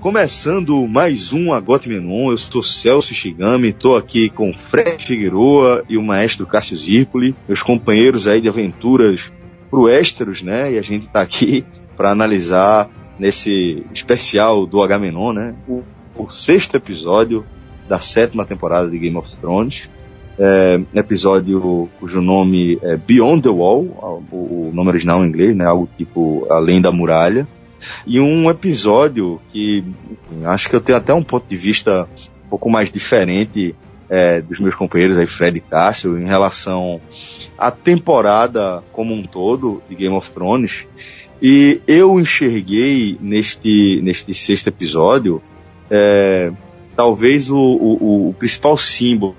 Começando mais um Agote Menon. Eu sou Celso Shigami, estou aqui com Fred Figueroa e o maestro Cássio Zirpoli, meus companheiros aí de aventuras pro Esteros, né? E a gente está aqui para analisar nesse especial do Agamenon, né? O, o, sexto episódio da sétima temporada de Game of Thrones. É, episódio cujo nome é Beyond the Wall, o, o nome original em inglês, né? Algo tipo Além da Muralha. E um episódio que acho que eu tenho até um ponto de vista um pouco mais diferente é, dos meus companheiros aí, Fred e Cássio, em relação à temporada como um todo de Game of Thrones. E eu enxerguei neste, neste sexto episódio é, talvez o, o, o, principal símbolo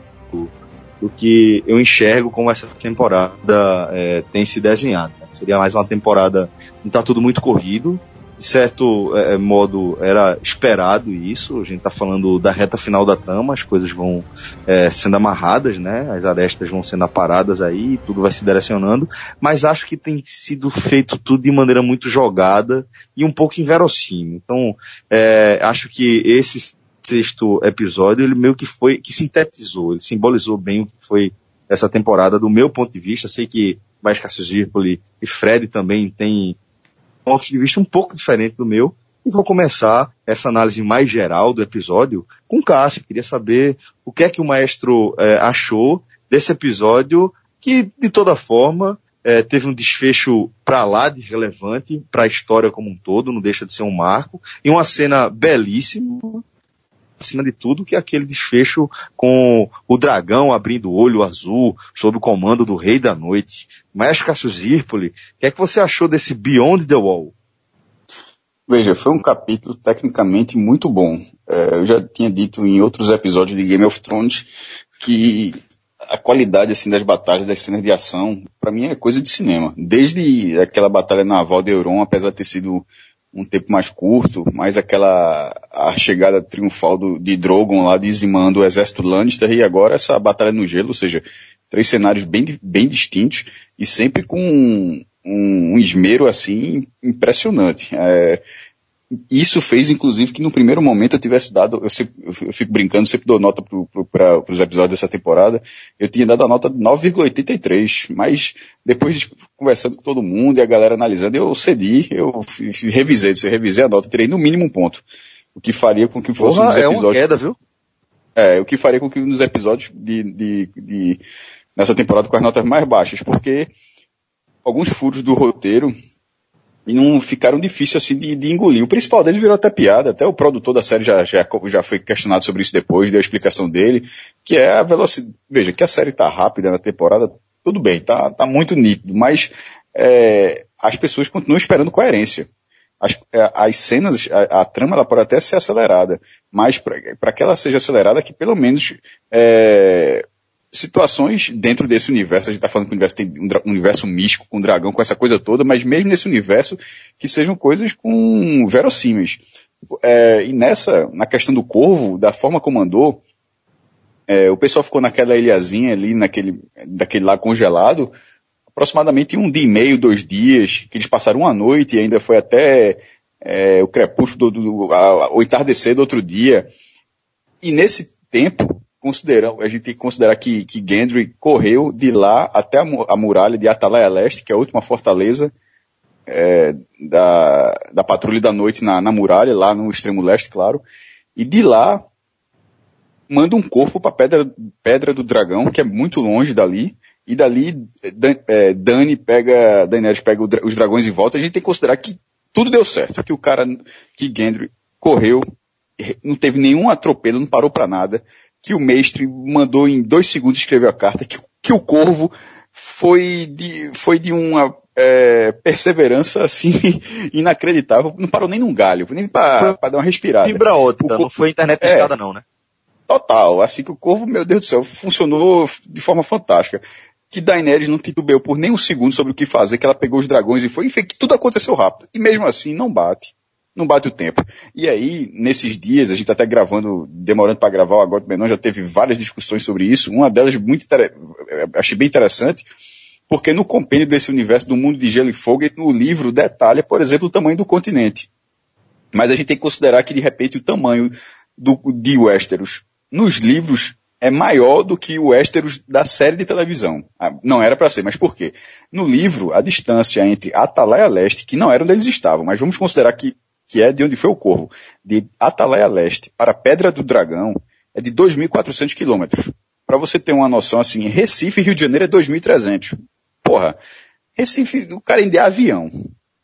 do que eu enxergo como essa temporada é, tem se desenhado. Seria mais uma temporada, não está tudo muito corrido, de certo é, é, modo era esperado isso. A gente está falando da reta final da trama, as coisas vão é, sendo amarradas, né? As arestas vão sendo aparadas aí, tudo vai se direcionando. Mas acho que tem sido feito tudo de maneira muito jogada e um pouco inverossímil. Então, é, acho que esse sexto episódio ele meio que foi que sintetizou, ele simbolizou bem o que foi essa temporada do meu ponto de vista. Sei que mais Cassio Zirpoli e Fred também têm pontos de vista um pouco diferente do meu. E vou começar essa análise mais geral do episódio com o Cássio. Queria saber o que é que o maestro é, achou desse episódio, que, de toda forma, é, teve um desfecho para lá de relevante para a história como um todo, não deixa de ser um marco, e uma cena belíssima, acima de tudo, que é aquele desfecho com o dragão abrindo o olho azul sob o comando do Rei da Noite. Maestro Cássio Zirpoli, o que é que você achou desse Beyond the Wall? Veja, foi um capítulo tecnicamente muito bom. É, eu já tinha dito em outros episódios de Game of Thrones que a qualidade assim das batalhas, das cenas de ação, para mim é coisa de cinema. Desde aquela batalha naval de Euron, apesar de ter sido um tempo mais curto, mas aquela a chegada triunfal do, de Drogon lá dizimando o exército Lannister e agora essa batalha no gelo, ou seja, três cenários bem, bem distintos e sempre com um, um, esmero assim impressionante. É, isso fez, inclusive, que no primeiro momento eu tivesse dado, eu, sempre, eu fico brincando, sempre dou nota para os episódios dessa temporada, eu tinha dado a nota de 9,83, mas depois de conversando com todo mundo e a galera analisando, eu cedi, eu revisei, eu revisei a nota, tirei no mínimo um ponto. O que faria com que fosse Porra, um episódios... É uma queda, viu? É, o que faria com que nos episódios de, de, de, nessa temporada com as notas mais baixas, porque alguns furos do roteiro e não ficaram difíceis assim de, de, engolir. O principal deles virou até piada, até o produtor da série já, já, já foi questionado sobre isso depois, deu a explicação dele, que é a velocidade. Veja, que a série tá rápida na temporada, tudo bem, tá, tá muito nítido, mas é, as pessoas continuam esperando coerência. As, é, as cenas, a, a, trama ela pode até ser acelerada, mas para que ela seja acelerada, que pelo menos é, situações dentro desse universo, a gente está falando que o universo tem um, universo místico, com dragão, com essa coisa toda, mas mesmo nesse universo, que sejam coisas com verossímeis. É, e nessa, na questão do corvo, da forma como andou, é, o pessoal ficou naquela ilhazinha ali, naquele, daquele lá congelado, aproximadamente um dia e meio, dois dias, que eles passaram uma noite e ainda foi até é, o crepúsculo do, do a, o entardecer do outro dia. E nesse tempo, consideram, a gente tem que considerar que, que Gendry correu de lá até a, a muralha de Atalaia Leste, que é a última fortaleza é, da, da patrulha da noite na, na muralha, lá no extremo leste, claro. E de lá manda um corpo para pedra, pedra do dragão, que é muito longe dali. E dali é, Dani pega, Daenerys pega os dragões em volta. A gente tem que considerar que tudo deu certo, que o cara, que Gendry correu, não teve nenhum atropelo, não parou para nada, que o mestre mandou em dois segundos escrever a carta, que, que o corvo foi de, foi de uma é, perseverança assim inacreditável, não parou nem num galho, nem para dar uma respirada. Fibra corvo, não foi internet de é, não, né? Total, assim que o corvo, meu Deus do céu, funcionou de forma fantástica. Que Daenerys não titubeou por nem um segundo sobre o que fazer, que ela pegou os dragões e foi, e que tudo aconteceu rápido. E mesmo assim, não bate não bate o tempo. E aí, nesses dias, a gente está até gravando, demorando para gravar o Agora Menor, já teve várias discussões sobre isso. Uma delas muito achei bem interessante, porque no compêndio desse universo do mundo de gelo e fogo, no livro detalha, por exemplo, o tamanho do continente. Mas a gente tem que considerar que, de repente, o tamanho do, de Westeros nos livros é maior do que o Westeros da série de televisão. Ah, não era para ser, mas por quê? No livro, a distância entre Atalaia Leste, que não era onde eles estavam, mas vamos considerar que, que é de onde foi o Corvo, de Atalaia Leste para Pedra do Dragão, é de 2.400 quilômetros. Para você ter uma noção assim, Recife Rio de Janeiro é 2.300. Porra, Recife, o cara ainda é avião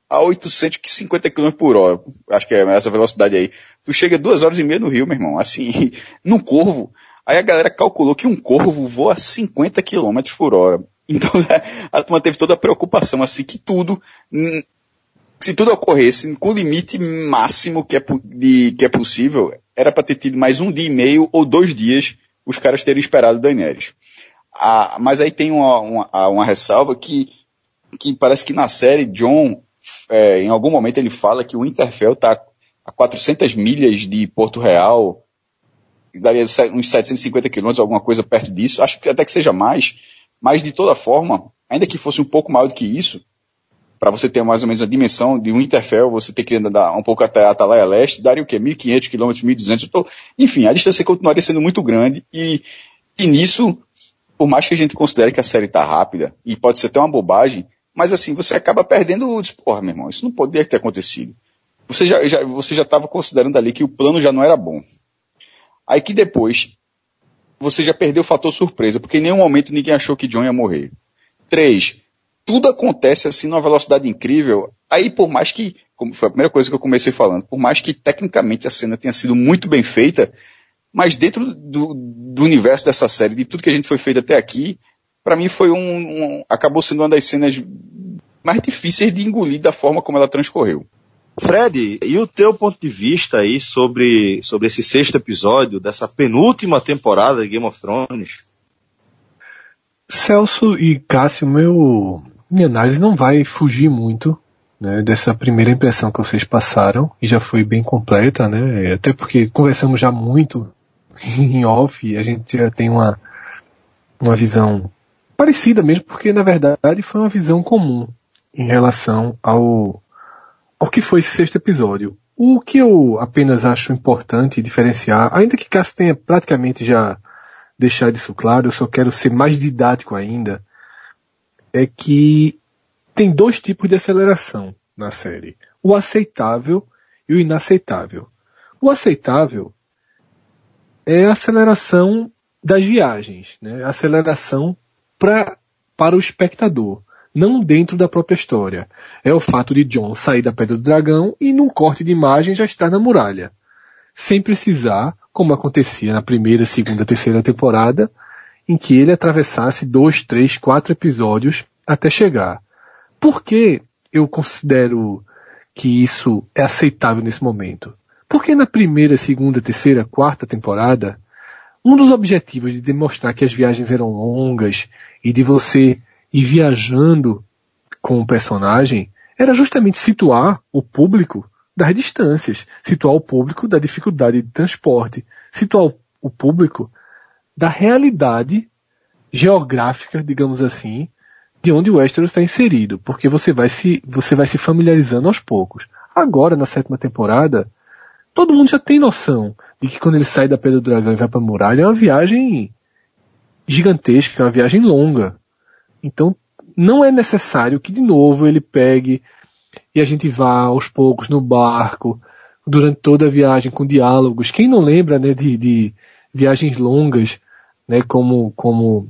a 850 km por hora, acho que é essa velocidade aí. Tu chega duas horas e meia no Rio, meu irmão, assim, num corvo. Aí a galera calculou que um corvo voa a 50 km por hora. Então a turma teve toda a preocupação, assim, que tudo, se tudo ocorresse com o limite máximo que é, de, que é possível, era para ter tido mais um dia e meio ou dois dias os caras terem esperado Daenerys. Ah, mas aí tem uma, uma, uma ressalva que, que parece que na série John é, em algum momento ele fala que o Interfell está a 400 milhas de Porto Real, daria uns 750 quilômetros, alguma coisa perto disso. Acho que até que seja mais, mas de toda forma, ainda que fosse um pouco maior do que isso, para você ter mais ou menos a dimensão de um Interfell, você ter que andar um pouco até a Atalaia Leste, daria o quê? 1.500 quilômetros, 1.200. Tô... Enfim, a distância continuaria sendo muito grande e, e nisso, por mais que a gente considere que a série está rápida, e pode ser até uma bobagem, mas assim, você acaba perdendo o porra, meu irmão, isso não poderia ter acontecido. Você já, já, você já estava considerando ali que o plano já não era bom. Aí que depois, você já perdeu o fator surpresa, porque em nenhum momento ninguém achou que John ia morrer. Três, tudo acontece assim numa velocidade incrível. Aí por mais que, como foi a primeira coisa que eu comecei falando, por mais que tecnicamente a cena tenha sido muito bem feita, mas dentro do, do universo dessa série, de tudo que a gente foi feito até aqui, para mim foi um, um, acabou sendo uma das cenas mais difíceis de engolir da forma como ela transcorreu. Fred, e o teu ponto de vista aí sobre, sobre esse sexto episódio dessa penúltima temporada de Game of Thrones? Celso e Cássio, meu, minha análise não vai fugir muito né, dessa primeira impressão que vocês passaram, e já foi bem completa, né, até porque conversamos já muito em off, e a gente já tem uma, uma visão parecida mesmo, porque na verdade foi uma visão comum em relação ao, ao que foi esse sexto episódio. O que eu apenas acho importante diferenciar, ainda que Cássio tenha praticamente já deixado isso claro, eu só quero ser mais didático ainda, é que tem dois tipos de aceleração na série. O aceitável e o inaceitável. O aceitável é a aceleração das viagens, né? Aceleração pra, para o espectador, não dentro da própria história. É o fato de John sair da Pedra do Dragão e num corte de imagem já estar na muralha. Sem precisar, como acontecia na primeira, segunda, terceira temporada, em que ele atravessasse dois, três, quatro episódios até chegar. Por que eu considero que isso é aceitável nesse momento? Porque na primeira, segunda, terceira, quarta temporada, um dos objetivos de demonstrar que as viagens eram longas e de você ir viajando com o personagem era justamente situar o público das distâncias, situar o público da dificuldade de transporte, situar o público da realidade geográfica, digamos assim, de onde o Westeros está inserido, porque você vai se você vai se familiarizando aos poucos. Agora na sétima temporada, todo mundo já tem noção de que quando ele sai da Pedra do Dragão e vai para a muralha é uma viagem gigantesca, é uma viagem longa. Então não é necessário que de novo ele pegue e a gente vá aos poucos no barco durante toda a viagem com diálogos. Quem não lembra né, de, de viagens longas, né, como como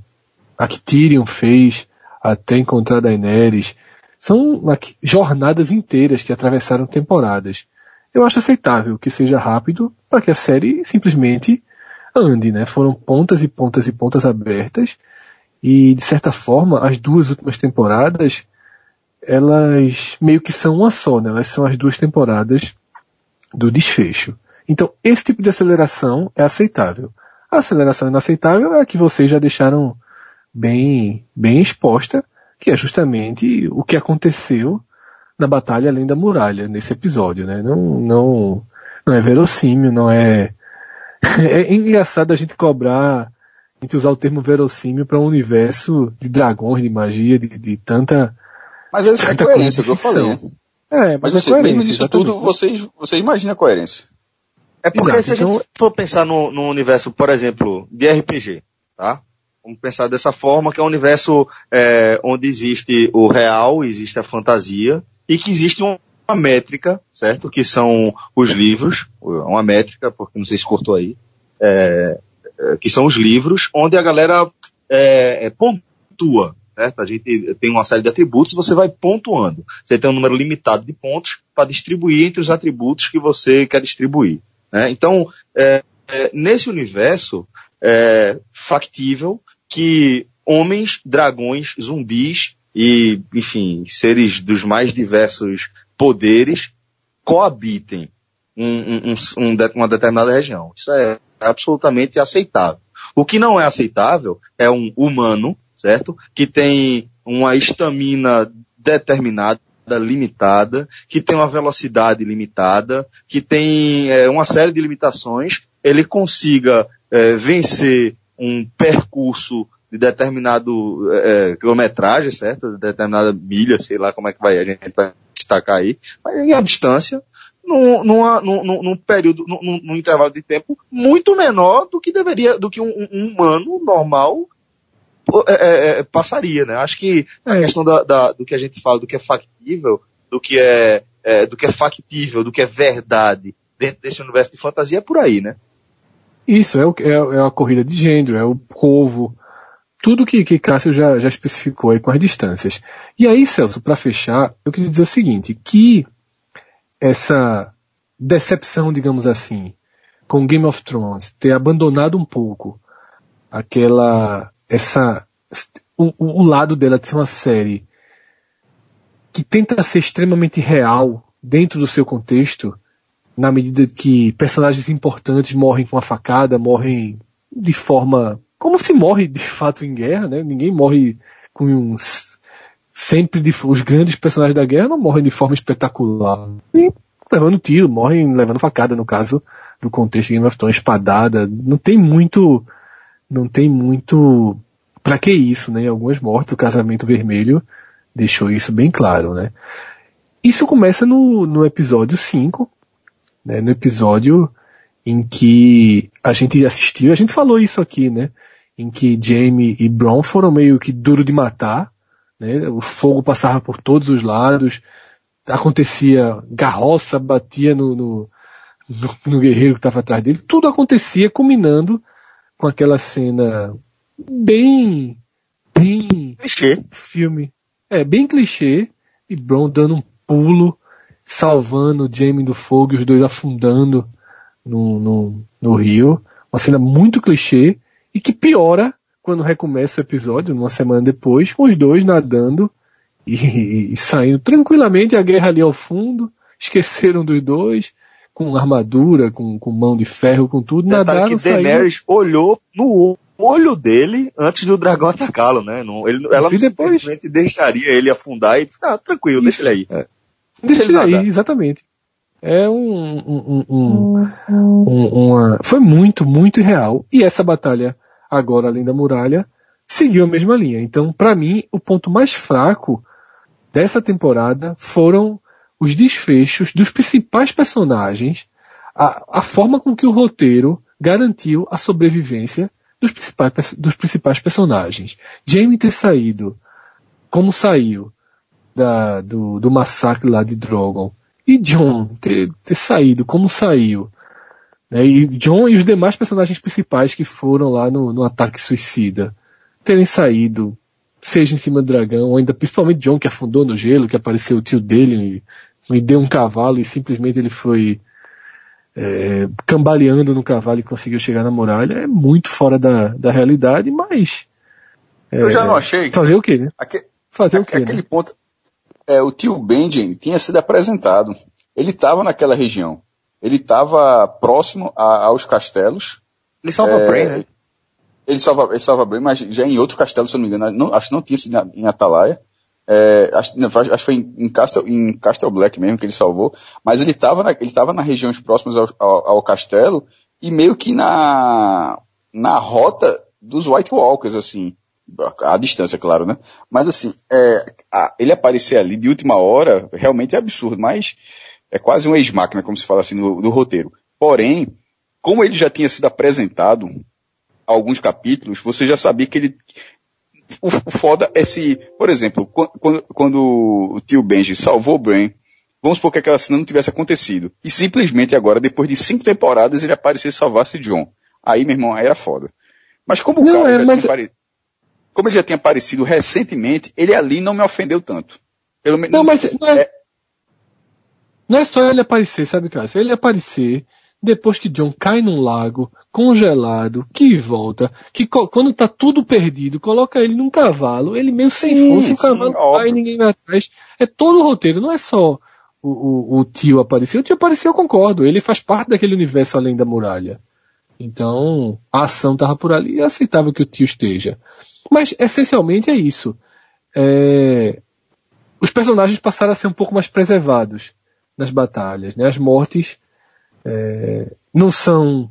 a que Tyrion fez até encontrar Daenerys, são jornadas inteiras que atravessaram temporadas eu acho aceitável que seja rápido para que a série simplesmente ande, né? Foram pontas e pontas e pontas abertas e de certa forma as duas últimas temporadas elas meio que são uma só, né? Elas são as duas temporadas do desfecho. Então esse tipo de aceleração é aceitável. A aceleração inaceitável é a que vocês já deixaram bem bem exposta, que é justamente o que aconteceu na batalha além da muralha nesse episódio, né? Não, não, não é verossímil, não é. é engraçado a gente cobrar, a gente usar o termo verossímil para um universo de dragões, de magia, de, de tanta. Mas essa é a coerência que eu falei. É, mas, mas você, mesmo nisso tudo, vocês, você imagina a coerência. É porque Exato, se a gente então... for pensar no, no universo, por exemplo, de RPG, tá? Vamos pensar dessa forma, que é um universo é, onde existe o real, existe a fantasia, e que existe uma métrica, certo? Que são os livros, uma métrica, porque não sei se cortou aí, é, é, que são os livros, onde a galera é, é, pontua, certo? A gente tem uma série de atributos e você vai pontuando. Você tem um número limitado de pontos para distribuir entre os atributos que você quer distribuir. Né? Então, é, é, nesse universo factível, que homens, dragões, zumbis e, enfim, seres dos mais diversos poderes coabitem um, um, um, uma determinada região. Isso é absolutamente aceitável. O que não é aceitável é um humano, certo? Que tem uma estamina determinada, limitada, que tem uma velocidade limitada, que tem é, uma série de limitações, ele consiga é, vencer um percurso de determinado é, quilometragem, certo? De determinada milha, sei lá como é que vai, a gente vai destacar aí, mas em a distância, num, numa, num, num período, num, num, intervalo de tempo muito menor do que deveria, do que um, um humano normal é, é, é, passaria, né? Acho que a questão da, da, do que a gente fala, do que é factível, do que é, é, do que é factível, do que é verdade dentro desse universo de fantasia é por aí, né? Isso, é, o, é, é a corrida de gênero, é o povo, tudo que, que Cássio já, já especificou aí com as distâncias. E aí, Celso, para fechar, eu queria dizer o seguinte, que essa decepção, digamos assim, com Game of Thrones, ter abandonado um pouco aquela, essa, o, o lado dela de ser uma série que tenta ser extremamente real dentro do seu contexto, na medida que personagens importantes morrem com a facada, morrem de forma como se morre de fato em guerra, né? Ninguém morre com uns sempre de, os grandes personagens da guerra não morrem de forma espetacular. E levando tiro, morrem levando facada no caso do contexto de Game of Thrones, espadada, não tem muito não tem muito para que isso, né? Algumas mortes, o casamento vermelho deixou isso bem claro, né? Isso começa no, no episódio 5, né, no episódio em que a gente assistiu, a gente falou isso aqui, né? Em que Jamie e Bron foram meio que duro de matar, né? O fogo passava por todos os lados, acontecia garroça, batia no, no, no, no guerreiro que estava atrás dele, tudo acontecia combinando com aquela cena bem, bem clichê. filme, é bem clichê e Bron dando um pulo salvando Jamie do fogo e os dois afundando no, no, no rio. Uma cena muito clichê e que piora quando recomeça o episódio, uma semana depois, com os dois nadando e, e, saindo tranquilamente a guerra ali ao fundo, esqueceram dos dois, com armadura, com, com mão de ferro, com tudo, Detalhe nadaram, que Daenerys olhou no olho dele antes do dragão atacá-lo, né? Não, ele, ela não depois... simplesmente deixaria ele afundar e ah, tranquilo, Isso. deixa ele aí. É. Deixa ele aí, exatamente. É um, um, um, um, uma, foi muito, muito real. E essa batalha, agora além da muralha, seguiu a mesma linha. Então, para mim, o ponto mais fraco dessa temporada foram os desfechos dos principais personagens, a, a forma com que o roteiro garantiu a sobrevivência dos principais, dos principais personagens. Jamie ter saído como saiu, da, do, do massacre lá de Drogon. E John ter, ter saído como saiu. Né? E John e os demais personagens principais que foram lá no, no ataque suicida terem saído, seja em cima do dragão, ou ainda principalmente John que afundou no gelo, que apareceu o tio dele e, e deu um cavalo e simplesmente ele foi é, cambaleando no cavalo e conseguiu chegar na muralha, é muito fora da, da realidade, mas. É, Eu já não achei. Fazer o quê, né? Aque, fazer o quê? Aquele né? ponto, é, o tio Benjen tinha sido apresentado. Ele estava naquela região. Ele estava próximo a, aos castelos. Ele salva é, Bray, né? Ele salva, ele salva Bray, mas já em outro castelo, se eu não me engano. Não, acho que não tinha sido em Atalaia. É, acho, que foi em, em, Castle, em Castle Black mesmo que ele salvou. Mas ele estava na, ele tava regiões próximas ao, ao, ao castelo e meio que na, na rota dos White Walkers, assim. A distância, claro, né? Mas assim, é, a, ele aparecer ali de última hora realmente é absurdo, mas é quase um ex-máquina, como se fala assim no, no roteiro. Porém, como ele já tinha sido apresentado alguns capítulos, você já sabia que ele. O, o foda é se, por exemplo, quando, quando o tio Benji salvou o Brain, vamos supor que aquela cena não tivesse acontecido. E simplesmente agora, depois de cinco temporadas, ele aparecesse e salvasse John. Aí, meu irmão, aí era foda. Mas como o não, cara é, já mas... tinha. Como ele já tinha aparecido recentemente, ele ali não me ofendeu tanto. Pelo menos. Não, mas não é... é... não é só ele aparecer, sabe? Se ele aparecer, depois que John cai num lago, congelado, que volta, que quando tá tudo perdido, coloca ele num cavalo, ele meio sem sim, força, o cavalo cai ninguém vai atrás. É todo o roteiro, não é só o, o, o tio aparecer. O tio apareceu, eu concordo, ele faz parte daquele universo além da muralha. Então, a ação estava por ali e é aceitável que o tio esteja. Mas, essencialmente, é isso. É... Os personagens passaram a ser um pouco mais preservados nas batalhas. Né? As mortes é... não são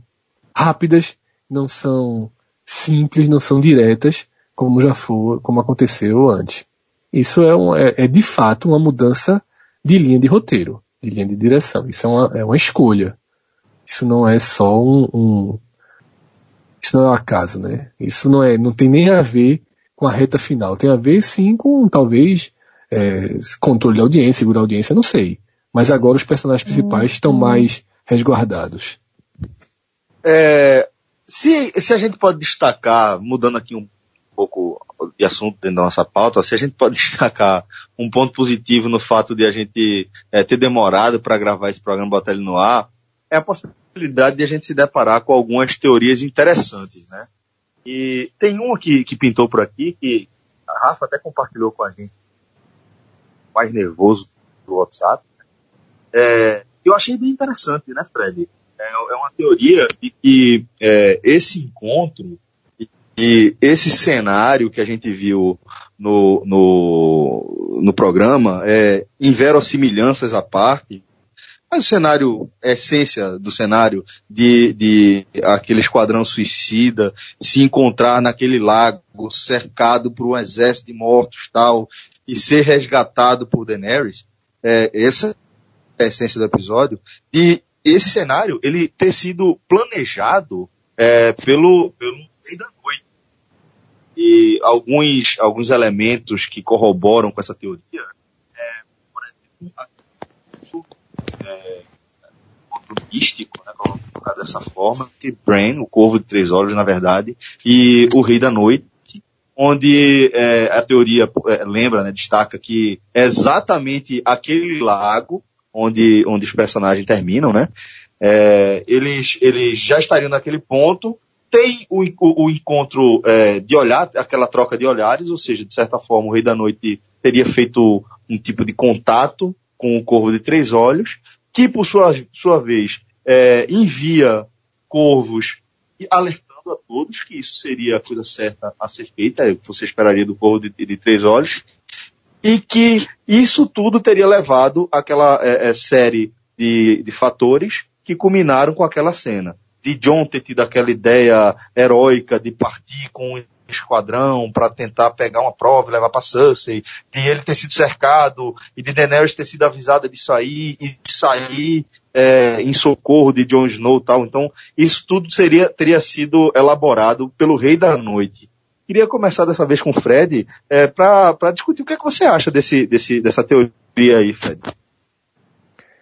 rápidas, não são simples, não são diretas, como já foi, como aconteceu antes. Isso é, um, é, é de fato uma mudança de linha de roteiro, de linha de direção. Isso é uma, é uma escolha. Isso não é só um, um, isso não é um acaso, né? Isso não é, não tem nem a ver com a reta final. Tem a ver sim com talvez é, controle da audiência, segurar a audiência, não sei. Mas agora os personagens principais estão mais resguardados. É, se, se a gente pode destacar, mudando aqui um pouco de assunto dentro da nossa pauta, se a gente pode destacar um ponto positivo no fato de a gente é, ter demorado para gravar esse programa Botar ele no ar, é a possibilidade de a gente se deparar com algumas teorias interessantes, né? E tem uma que, que pintou por aqui, que a Rafa até compartilhou com a gente, mais nervoso do WhatsApp, é, eu achei bem interessante, né, Fred? É, é uma teoria de que é, esse encontro e esse cenário que a gente viu no, no, no programa, é, inverossimilhanças à parte, mas o cenário, a essência do cenário de, de aquele esquadrão suicida se encontrar naquele lago cercado por um exército de mortos tal e ser resgatado por Daenerys, é, essa é a essência do episódio. E esse cenário, ele ter sido planejado é, pelo, pelo Rei da Noite. E alguns, alguns elementos que corroboram com essa teoria, é, por exemplo, é, místico, né, colocar dessa forma, que Bran, o Corvo de Três Olhos, na verdade, e o Rei da Noite, onde é, a teoria é, lembra, né, destaca que é exatamente aquele lago onde, onde os personagens terminam, né, é, eles, eles já estariam naquele ponto, tem o, o, o encontro é, de olhar, aquela troca de olhares, ou seja, de certa forma o Rei da Noite teria feito um tipo de contato com o Corvo de Três Olhos, que por sua, sua vez é, envia corvos alertando a todos que isso seria a coisa certa a ser feita, você esperaria do Corvo de, de Três Olhos, e que isso tudo teria levado àquela é, é, série de, de fatores que culminaram com aquela cena. De John ter tido aquela ideia heróica de partir com esquadrão para tentar pegar uma prova e levar para Cersei, de ele ter sido cercado e de Daenerys ter sido avisada de sair e de sair é, em socorro de Jon Snow tal. Então, isso tudo seria, teria sido elaborado pelo Rei da Noite. Queria começar dessa vez com o Fred é, para discutir o que, é que você acha desse, desse, dessa teoria aí, Fred.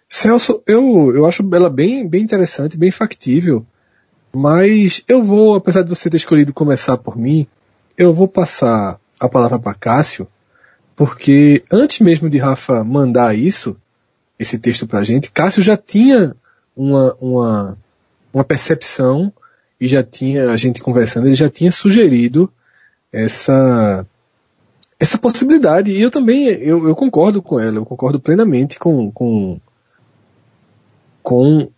Celso, eu, eu acho ela bem, bem interessante, bem factível. Mas eu vou, apesar de você ter escolhido começar por mim, eu vou passar a palavra para Cássio, porque antes mesmo de Rafa mandar isso, esse texto para a gente, Cássio já tinha uma, uma, uma percepção e já tinha, a gente conversando, ele já tinha sugerido essa, essa possibilidade. E eu também, eu, eu concordo com ela, eu concordo plenamente com, com, com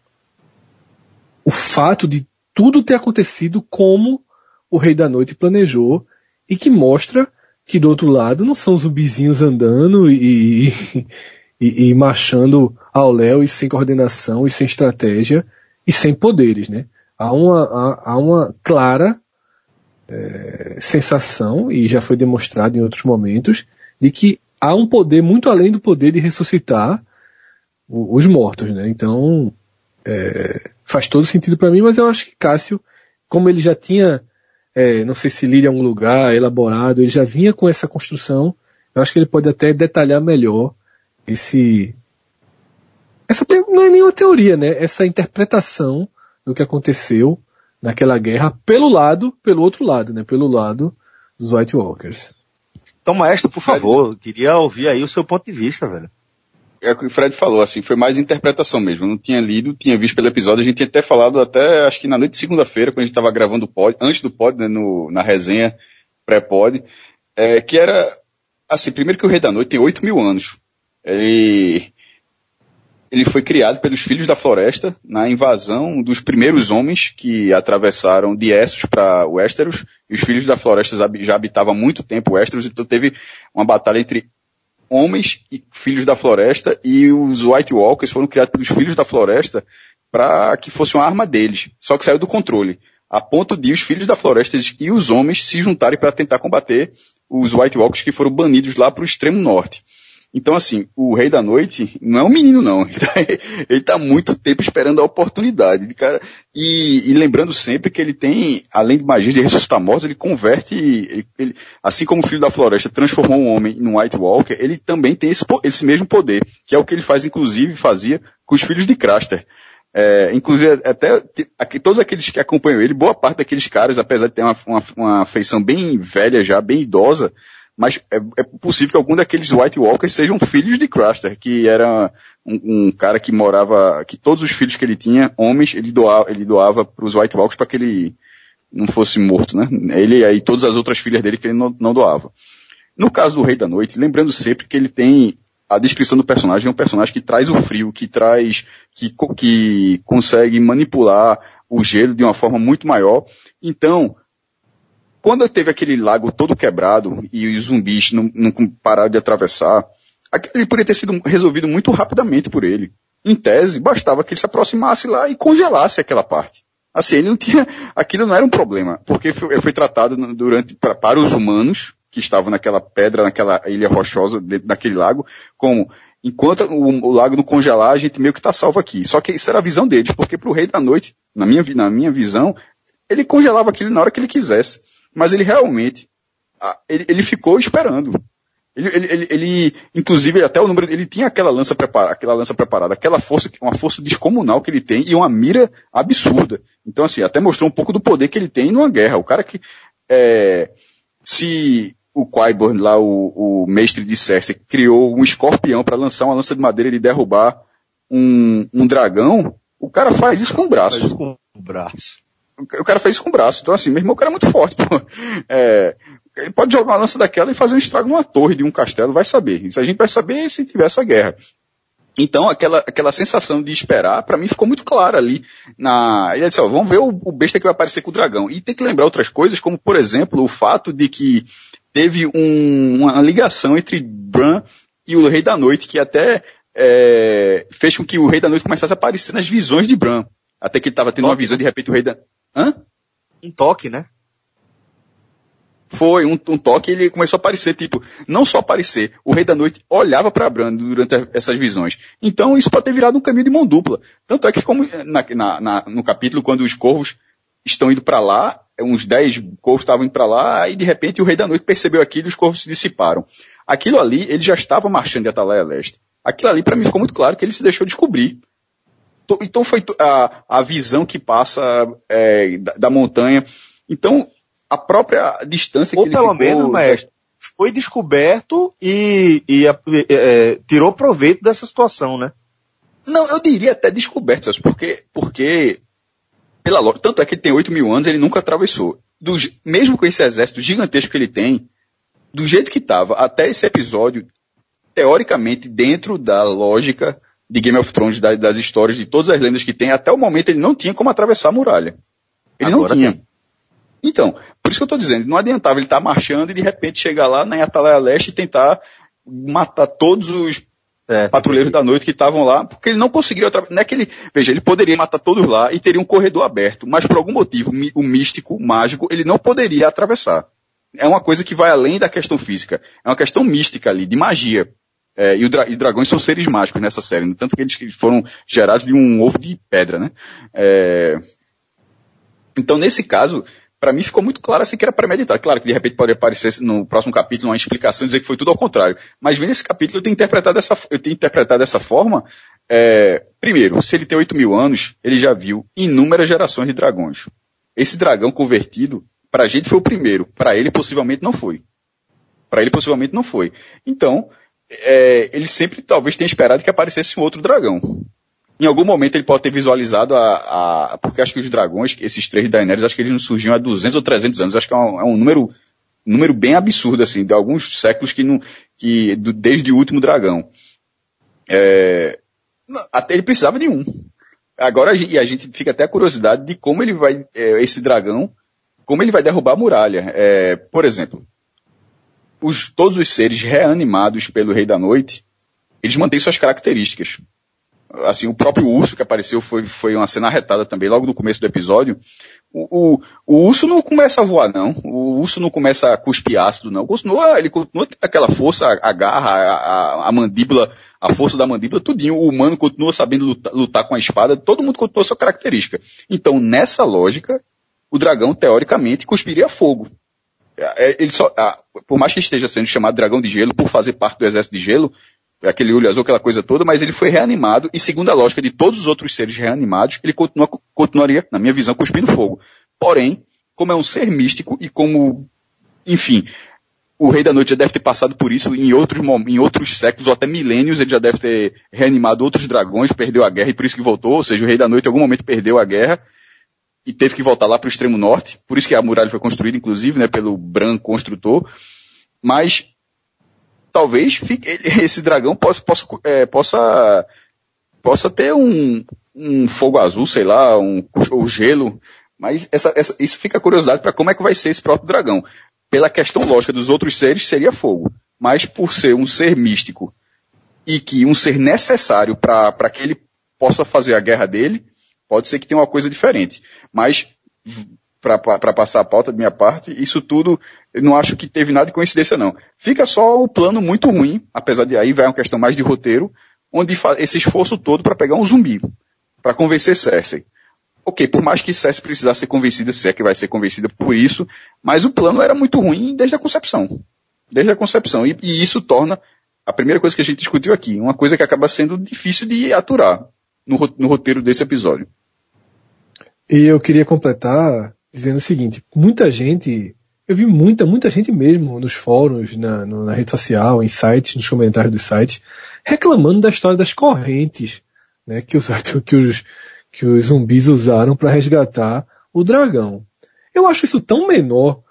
o fato de tudo ter acontecido como o Rei da Noite planejou e que mostra que do outro lado não são zumbizinhos andando e, e, e marchando ao léu e sem coordenação e sem estratégia e sem poderes, né? Há uma, há, há uma clara é, sensação, e já foi demonstrado em outros momentos, de que há um poder muito além do poder de ressuscitar os mortos, né? Então, é, faz todo sentido para mim, mas eu acho que Cássio, como ele já tinha, é, não sei se lido em algum lugar, elaborado, ele já vinha com essa construção, eu acho que ele pode até detalhar melhor esse. Essa não é nenhuma teoria, né? Essa interpretação do que aconteceu naquela guerra pelo lado, pelo outro lado, né? Pelo lado dos White Walkers. Então, maestro, por favor, queria ouvir aí o seu ponto de vista, velho. É o que o Fred falou, assim, foi mais interpretação mesmo. Não tinha lido, tinha visto pelo episódio, a gente tinha até falado até, acho que na noite de segunda-feira, quando a gente estava gravando o pod, antes do pod, né, no, na resenha pré-pod, é, que era, assim, primeiro que o Rei da Noite tem 8 mil anos. Ele, ele foi criado pelos Filhos da Floresta na invasão dos primeiros homens que atravessaram de Essos para Westeros. E os Filhos da Floresta já habitavam há muito tempo Westeros, então teve uma batalha entre homens e filhos da floresta e os White Walkers foram criados pelos filhos da floresta para que fosse uma arma deles. Só que saiu do controle. A ponto de os filhos da floresta e os homens se juntarem para tentar combater os White Walkers que foram banidos lá para o extremo norte. Então, assim, o Rei da Noite não é um menino, não. Ele está tá muito tempo esperando a oportunidade. Cara, e, e, lembrando sempre que ele tem, além de magia de ressuscitar mortos, ele converte, ele, ele, assim como o Filho da Floresta transformou um homem num White Walker, ele também tem esse, esse mesmo poder, que é o que ele faz, inclusive, fazia com os filhos de Craster. É, inclusive, até aqui, todos aqueles que acompanham ele, boa parte daqueles caras, apesar de ter uma, uma, uma feição bem velha já, bem idosa, mas é, é, possível que algum daqueles White Walkers sejam filhos de Craster, que era um, um, cara que morava, que todos os filhos que ele tinha, homens, ele doava, ele doava para os White Walkers para que ele não fosse morto, né? Ele e todas as outras filhas dele que ele não, não doava. No caso do Rei da Noite, lembrando sempre que ele tem a descrição do personagem é um personagem que traz o frio, que traz, que, que consegue manipular o gelo de uma forma muito maior. Então, quando teve aquele lago todo quebrado e os zumbis não, não pararam de atravessar, aquele poderia ter sido resolvido muito rapidamente por ele. Em tese, bastava que ele se aproximasse lá e congelasse aquela parte. Assim, ele não tinha, aquilo não era um problema, porque foi, foi tratado durante, pra, para os humanos, que estavam naquela pedra, naquela ilha rochosa, dentro daquele lago, como, enquanto o, o lago não congelar, a gente meio que está salvo aqui. Só que isso era a visão deles, porque para o Rei da Noite, na minha, na minha visão, ele congelava aquilo na hora que ele quisesse mas ele realmente, ele, ele ficou esperando. Ele, ele, ele, ele, inclusive, até o número, ele tinha aquela lança preparada, aquela lança preparada, aquela força, uma força descomunal que ele tem e uma mira absurda. Então, assim, até mostrou um pouco do poder que ele tem numa guerra. O cara que, é, se o Qyburn lá, o, o mestre de Cersei, criou um escorpião para lançar uma lança de madeira e derrubar um, um dragão, o cara faz isso com o braço. Faz isso com o braço o cara fez isso com o braço. Então, assim, meu irmão, o cara é muito forte, pô. É, ele pode jogar uma lança daquela e fazer um estrago numa torre de um castelo, vai saber. Isso a gente vai saber se tiver essa guerra. Então, aquela, aquela sensação de esperar, para mim ficou muito clara ali na. Ele disse, ó, vamos ver o, o, besta que vai aparecer com o dragão. E tem que lembrar outras coisas, como, por exemplo, o fato de que teve um, uma ligação entre Bran e o Rei da Noite, que até é, fez com que o Rei da Noite começasse a aparecer nas visões de Bran. Até que ele estava tendo uma visão, de repente o Rei da. Hã? Um toque, né? Foi um, um toque ele começou a aparecer, tipo, não só aparecer, o Rei da Noite olhava para Brando durante essas visões. Então isso pode ter virado um caminho de mão dupla. Tanto é que ficou na, na, na, no capítulo, quando os corvos estão indo para lá, uns dez corvos estavam indo para lá, e de repente o Rei da Noite percebeu aquilo e os corvos se dissiparam. Aquilo ali, ele já estava marchando de Atalaia Leste. Aquilo ali, para mim, ficou muito claro que ele se deixou descobrir então foi a, a visão que passa é, da, da, montanha. Então, a própria distância Ou que ele pelo ficou, menos, mestre, foi descoberto e, e é, tirou proveito dessa situação, né? Não, eu diria até descoberto, porque, porque pela lógica, tanto é que ele tem 8 mil anos, ele nunca atravessou. Do, mesmo com esse exército gigantesco que ele tem, do jeito que estava até esse episódio, teoricamente, dentro da lógica de Game of Thrones, das, das, histórias, de todas as lendas que tem, até o momento ele não tinha como atravessar a muralha. Ele Agora não tinha. Tem. Então, por isso que eu estou dizendo, não adiantava ele estar tá marchando e de repente chegar lá na Atalaia Leste e tentar matar todos os é, patrulheiros da noite que estavam lá, porque ele não conseguiria atravessar. Não é que ele, veja, ele poderia matar todos lá e teria um corredor aberto, mas por algum motivo, o místico, o mágico, ele não poderia atravessar. é uma coisa que vai além da questão física. É uma questão mística ali, de magia. É, e, dra e, dragões são seres mágicos nessa série, tanto que eles foram gerados de um ovo de pedra, né? É... Então, nesse caso, para mim ficou muito claro assim que era premeditado. Claro que de repente pode aparecer no próximo capítulo uma explicação e dizer que foi tudo ao contrário. Mas vendo esse capítulo eu tenho interpretado dessa, eu tenho interpretado dessa forma. É, primeiro, se ele tem 8 mil anos, ele já viu inúmeras gerações de dragões. Esse dragão convertido, para a gente foi o primeiro. Para ele possivelmente não foi. Para ele possivelmente não foi. Então, é, ele sempre talvez tenha esperado que aparecesse um outro dragão. Em algum momento ele pode ter visualizado a, a porque acho que os dragões, esses três Daenerys, acho que eles não surgiam há 200 ou 300 anos. Acho que é um, é um número, número bem absurdo, assim, de alguns séculos que não, que, do, desde o último dragão. É, até ele precisava de um. Agora gente, a gente fica até a curiosidade de como ele vai, é, esse dragão, como ele vai derrubar a muralha. É, por exemplo, os, todos os seres reanimados pelo Rei da Noite, eles mantêm suas características. Assim, o próprio urso que apareceu foi, foi uma cena arretada também, logo no começo do episódio. O, o, o urso não começa a voar, não. O urso não começa a cuspir ácido, não. Continua, ele continua aquela força, a, a garra, a, a, a, mandíbula, a força da mandíbula, tudinho. O humano continua sabendo lutar, lutar com a espada, todo mundo continua sua característica. Então, nessa lógica, o dragão, teoricamente, cuspiria fogo. É, ele só, por mais que esteja sendo chamado dragão de gelo por fazer parte do exército de gelo, aquele olho azul, aquela coisa toda, mas ele foi reanimado e segundo a lógica de todos os outros seres reanimados, ele continua, continuaria, na minha visão, cuspindo fogo. Porém, como é um ser místico e como, enfim, o Rei da Noite já deve ter passado por isso em outros, em outros séculos ou até milênios, ele já deve ter reanimado outros dragões, perdeu a guerra e por isso que voltou, ou seja, o Rei da Noite em algum momento perdeu a guerra e teve que voltar lá para o extremo norte, por isso que a muralha foi construída, inclusive, né, pelo Bran construtor, mas talvez fique, esse dragão possa, possa, é, possa, possa ter um, um fogo azul, sei lá, um, ou gelo, mas essa, essa, isso fica a curiosidade para como é que vai ser esse próprio dragão. Pela questão lógica dos outros seres, seria fogo. Mas por ser um ser místico e que um ser necessário para que ele possa fazer a guerra dele, Pode ser que tenha uma coisa diferente. Mas, para passar a pauta de minha parte, isso tudo, eu não acho que teve nada de coincidência, não. Fica só o plano muito ruim, apesar de aí vai uma questão mais de roteiro, onde esse esforço todo para pegar um zumbi, para convencer Cersei. Ok, por mais que Cersei precisasse ser convencida, se é que vai ser convencida por isso, mas o plano era muito ruim desde a concepção. Desde a concepção. E, e isso torna a primeira coisa que a gente discutiu aqui, uma coisa que acaba sendo difícil de aturar no, no roteiro desse episódio. E eu queria completar dizendo o seguinte: muita gente, eu vi muita, muita gente mesmo nos fóruns, na, na rede social, em sites, nos comentários dos sites, reclamando da história das correntes, né, que os, que os, que os zumbis usaram para resgatar o dragão. Eu acho isso tão menor,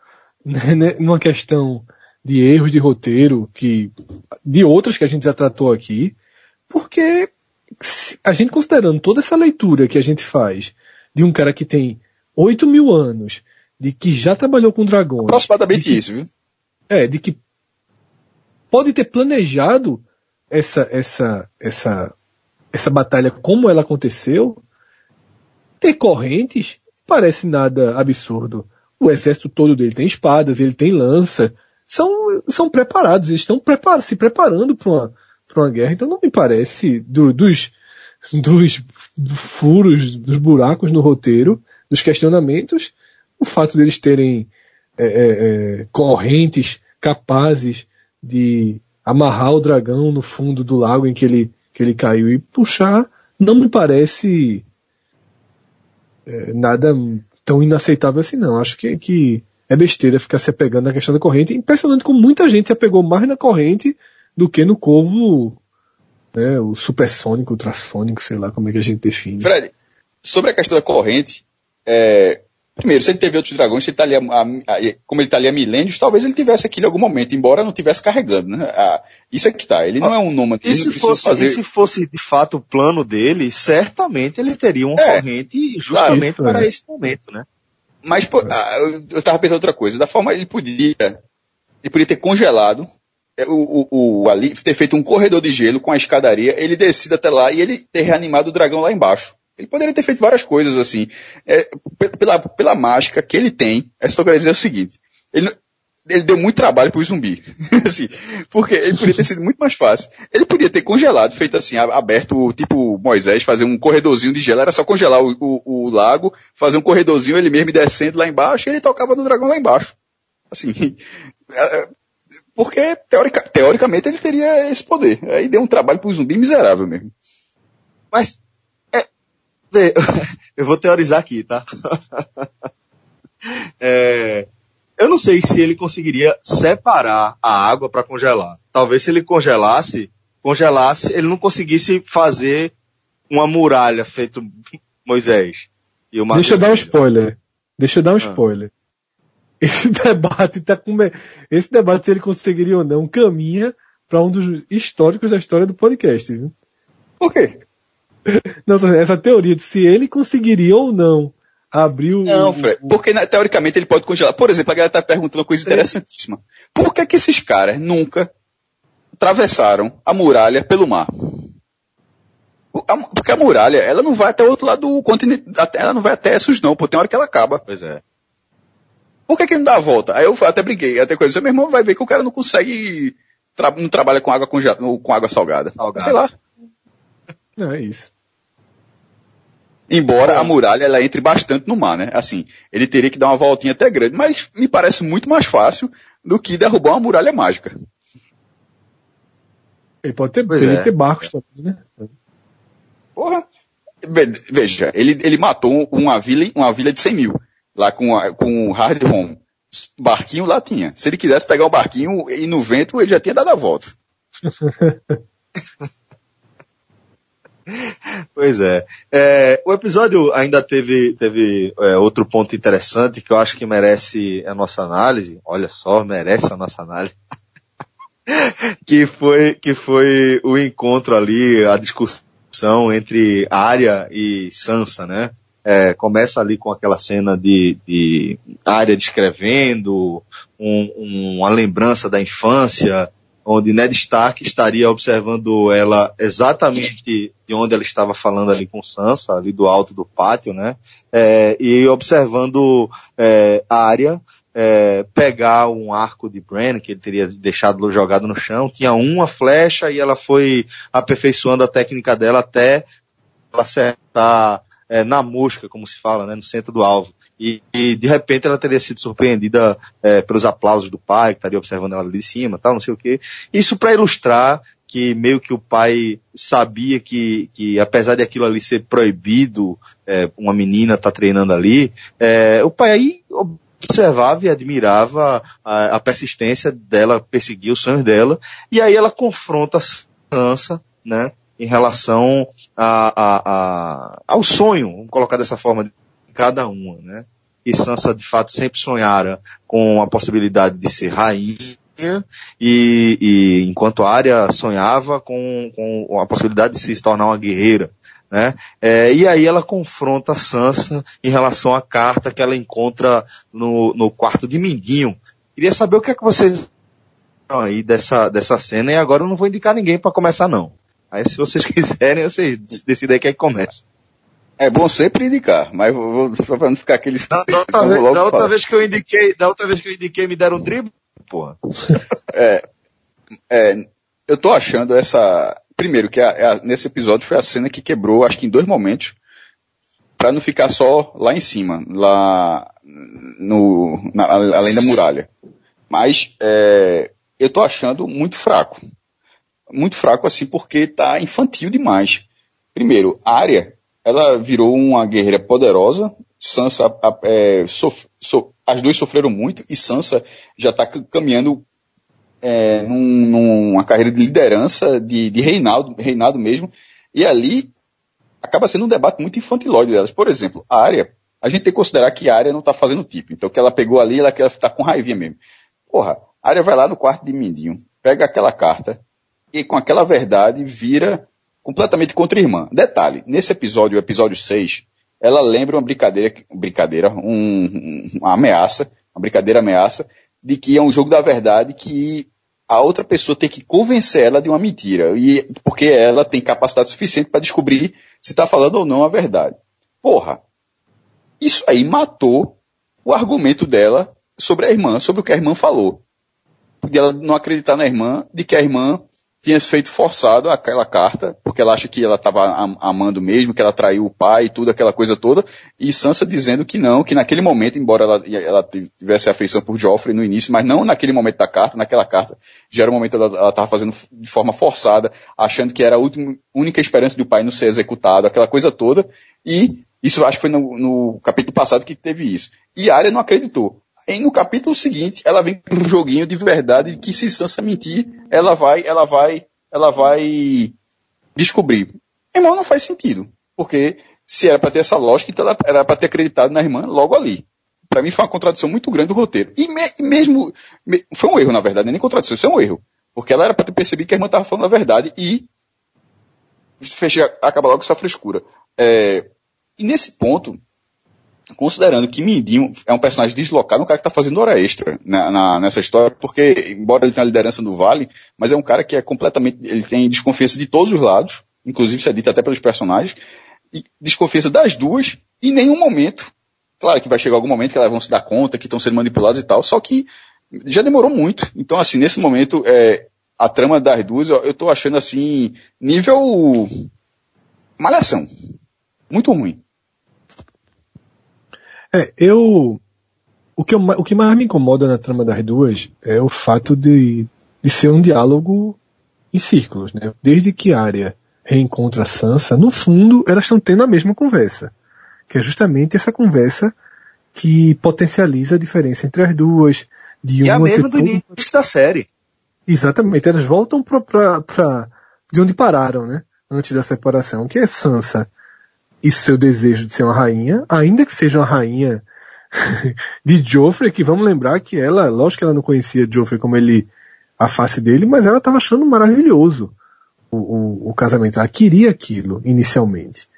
né, né, numa questão de erros de roteiro, que, de outras que a gente já tratou aqui, porque a gente considerando toda essa leitura que a gente faz de um cara que tem 8 mil anos, de que já trabalhou com dragões. Aproximadamente que, isso, viu? É, de que pode ter planejado essa, essa, essa, essa batalha como ela aconteceu, ter correntes parece nada absurdo. O exército todo dele tem espadas, ele tem lança, são, são preparados, eles estão prepar se preparando para uma, para uma guerra, então não me parece do, dos, dos furos, dos buracos no roteiro, dos questionamentos, o fato deles terem é, é, é, correntes capazes de amarrar o dragão no fundo do lago em que ele, que ele caiu e puxar, não me parece é, nada tão inaceitável assim não. Acho que, que é besteira ficar se apegando na questão da corrente. Impressionante como muita gente se apegou mais na corrente do que no Corvo, né, o supersônico, ultrassônico, sei lá como é que a gente define. Fred, sobre a questão da corrente, é, primeiro, se ele teve outros dragões, se ele tá ali a, a, como ele está ali há milênios, talvez ele tivesse aquilo em algum momento, embora não tivesse carregando, né? Ah, isso é que tá, ele não é um nômade. E se, fosse, fazer... e se fosse de fato o plano dele, certamente ele teria uma é, corrente justamente claro, para é. esse momento, né? Mas pô, ah, eu estava pensando outra coisa, da forma ele podia, ele podia ter congelado é, o, o, o, ali ter feito um corredor de gelo com a escadaria, ele descida até lá e ele ter reanimado o dragão lá embaixo. Ele poderia ter feito várias coisas assim. É, pela, pela mágica que ele tem, é só querer dizer o seguinte. Ele, ele deu muito trabalho pro zumbi. assim, porque ele podia ter sido muito mais fácil. Ele podia ter congelado, feito assim, aberto, tipo Moisés, fazer um corredorzinho de gelo, era só congelar o, o, o lago, fazer um corredorzinho, ele mesmo descendo lá embaixo, e ele tocava no dragão lá embaixo. Assim, é, é, porque teorica, teoricamente ele teria esse poder. Aí deu um trabalho pro zumbi miserável mesmo. Mas, é, eu vou teorizar aqui, tá? é, eu não sei se ele conseguiria separar a água para congelar. Talvez se ele congelasse, congelasse, ele não conseguisse fazer uma muralha feito Moisés. Deixa eu dar um spoiler. Deixa eu dar um ah. spoiler. Esse debate tá com esse debate se ele conseguiria ou não caminha para um dos históricos da história do podcast, viu? Por quê? Não, essa teoria de se ele conseguiria ou não abriu. Não, Fred, porque né, teoricamente ele pode congelar. Por exemplo, a galera tá perguntando uma coisa é. interessantíssima. Por que que esses caras nunca atravessaram a muralha pelo mar? Porque a muralha, ela não vai até o outro lado do continente, ela não vai até Essos não, pô, tem hora que ela acaba. Pois é. Por que que não dá a volta? Aí eu até brinquei, até coisa, meu irmão vai ver que o cara não consegue, não trabalha com água congelada, com água salgada. salgada. Sei lá. Não, é isso. Embora a muralha ela entre bastante no mar, né? Assim, ele teria que dar uma voltinha até grande, mas me parece muito mais fácil do que derrubar uma muralha mágica. Ele pode ter, ele é. ter barcos também, né? Porra. Veja, ele, ele matou uma vila, uma vila de 100 mil, lá com, a, com o Hard Home. Barquinho lá tinha. Se ele quisesse pegar o barquinho e no vento, ele já tinha dado a volta. Pois é. é. O episódio ainda teve, teve é, outro ponto interessante que eu acho que merece a nossa análise. Olha só, merece a nossa análise. que foi, que foi o encontro ali, a discussão entre Arya e Sansa, né? É, começa ali com aquela cena de, de Arya descrevendo um, uma lembrança da infância, onde Ned Stark estaria observando ela exatamente de onde ela estava falando ali com Sansa, ali do alto do pátio, né? É, e observando é, a área é, pegar um arco de Bran, que ele teria deixado jogado no chão, tinha uma flecha e ela foi aperfeiçoando a técnica dela até acertar é, na mosca, como se fala, né, no centro do alvo. E, e, de repente ela teria sido surpreendida é, pelos aplausos do pai, que estaria observando ela de cima, tal, não sei o quê. Isso para ilustrar que meio que o pai sabia que, que apesar de aquilo ali ser proibido, é, uma menina tá treinando ali, é, o pai aí observava e admirava a, a, persistência dela, perseguir os sonhos dela, e aí ela confronta a Sansa, né, em relação a, a, a, ao sonho, vamos colocar dessa forma, cada uma, né? E Sansa de fato sempre sonhara com a possibilidade de ser rainha e, e enquanto Arya sonhava com, com a possibilidade de se tornar uma guerreira, né? É, e aí ela confronta Sansa em relação à carta que ela encontra no, no quarto de Mindinho. Queria saber o que é que vocês aí dessa, dessa cena e agora eu não vou indicar ninguém para começar não. Aí se vocês quiserem, vocês decidem quem é que começa. É bom sempre indicar, mas vou, só para não ficar aquele. Da, da, outra, vez, da outra vez, que eu indiquei, da outra vez que eu indiquei, me deram um drible, porra. é, é, eu tô achando essa. Primeiro, que a, a, nesse episódio foi a cena que quebrou, acho que em dois momentos, para não ficar só lá em cima, lá no, na, além da muralha. Mas é, eu tô achando muito fraco. Muito fraco assim porque tá infantil demais. Primeiro, a área ela virou uma guerreira poderosa. Sansa, é, sof, so, as duas sofreram muito e Sansa já está caminhando é, num, numa carreira de liderança, de, de reinado, reinado mesmo. E ali acaba sendo um debate muito infantilóide delas. Por exemplo, a área, a gente tem que considerar que a área não está fazendo tipo. Então, que ela pegou ali, ela quer estar com raivinha mesmo. Porra, a área vai lá no quarto de Mindinho, pega aquela carta e com aquela verdade vira completamente contra irmã. Detalhe, nesse episódio, o episódio 6, ela lembra uma brincadeira, brincadeira, um, uma ameaça, uma brincadeira ameaça, de que é um jogo da verdade que a outra pessoa tem que convencer ela de uma mentira, e porque ela tem capacidade suficiente para descobrir se está falando ou não a verdade. Porra, isso aí matou o argumento dela sobre a irmã, sobre o que a irmã falou. De ela não acreditar na irmã, de que a irmã tinha feito forçado aquela carta, porque ela acha que ela estava amando mesmo, que ela traiu o pai e tudo, aquela coisa toda, e Sansa dizendo que não, que naquele momento, embora ela, ela tivesse afeição por Joffrey no início, mas não naquele momento da carta, naquela carta, já era o momento ela estava fazendo de forma forçada, achando que era a última, única esperança do pai não ser executado, aquela coisa toda, e isso acho que foi no, no capítulo passado que teve isso. E Arya não acreditou. E no capítulo seguinte, ela vem com um joguinho de verdade que se Sansa mentir, ela vai, ela vai, ela vai descobrir. Irmão, não faz sentido. Porque se era para ter essa lógica, então ela era para ter acreditado na irmã logo ali. Para mim foi uma contradição muito grande do roteiro. E me, mesmo, me, foi um erro na verdade, nem contradição, isso é um erro. Porque ela era para ter percebido que a irmã estava falando a verdade e fechar, acaba logo com essa frescura. É, e nesse ponto, considerando que Mindinho é um personagem deslocado, um cara que está fazendo hora extra na, na, nessa história, porque, embora ele tenha a liderança do Vale, mas é um cara que é completamente, ele tem desconfiança de todos os lados, inclusive isso é dito até pelos personagens, e desconfiança das duas, e nenhum momento, claro que vai chegar algum momento que elas vão se dar conta que estão sendo manipuladas e tal, só que já demorou muito. Então, assim, nesse momento, é, a trama das duas, eu, tô achando assim, nível malhação. Muito ruim. É, eu. O que, eu, o que mais me incomoda na trama das duas é o fato de, de ser um diálogo em círculos, né? Desde que Arya reencontra Sansa, no fundo elas estão tendo a mesma conversa. Que é justamente essa conversa que potencializa a diferença entre as duas. De e a mesma do início da série. Exatamente, elas voltam pra, de onde pararam, né? Antes da separação, que é Sansa e seu desejo de ser uma rainha, ainda que seja uma rainha de Joffrey, que vamos lembrar que ela, lógico que ela não conhecia Joffrey como ele, a face dele, mas ela estava achando maravilhoso o, o, o, casamento. Ela queria aquilo inicialmente.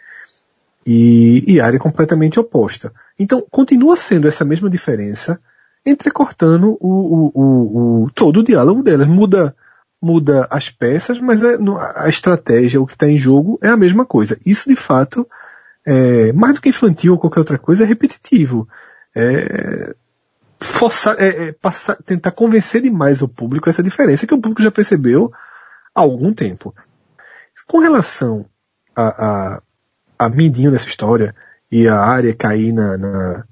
E, e área completamente oposta. Então, continua sendo essa mesma diferença, entrecortando o, o, o todo o diálogo delas. Muda, muda as peças, mas é, a estratégia, o que está em jogo é a mesma coisa. Isso, de fato, é, mais do que infantil ou qualquer outra coisa, é repetitivo. É, forçar, é, é, passar, tentar convencer demais o público essa diferença que o público já percebeu há algum tempo. Com relação a, a, a Mindinho nessa história e a área cair na, na,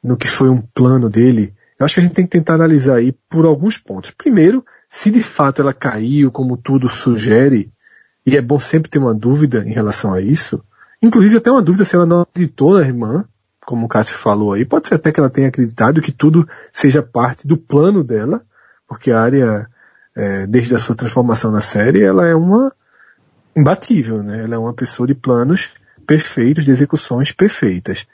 no que foi um plano dele, eu acho que a gente tem que tentar analisar aí por alguns pontos. Primeiro, se de fato ela caiu, como tudo sugere, e é bom sempre ter uma dúvida em relação a isso, Inclusive, até uma dúvida se ela não acreditou na irmã, como o Cássio falou aí. Pode ser até que ela tenha acreditado que tudo seja parte do plano dela, porque a área, é, desde a sua transformação na série, ela é uma imbatível, né? Ela é uma pessoa de planos perfeitos, de execuções perfeitas.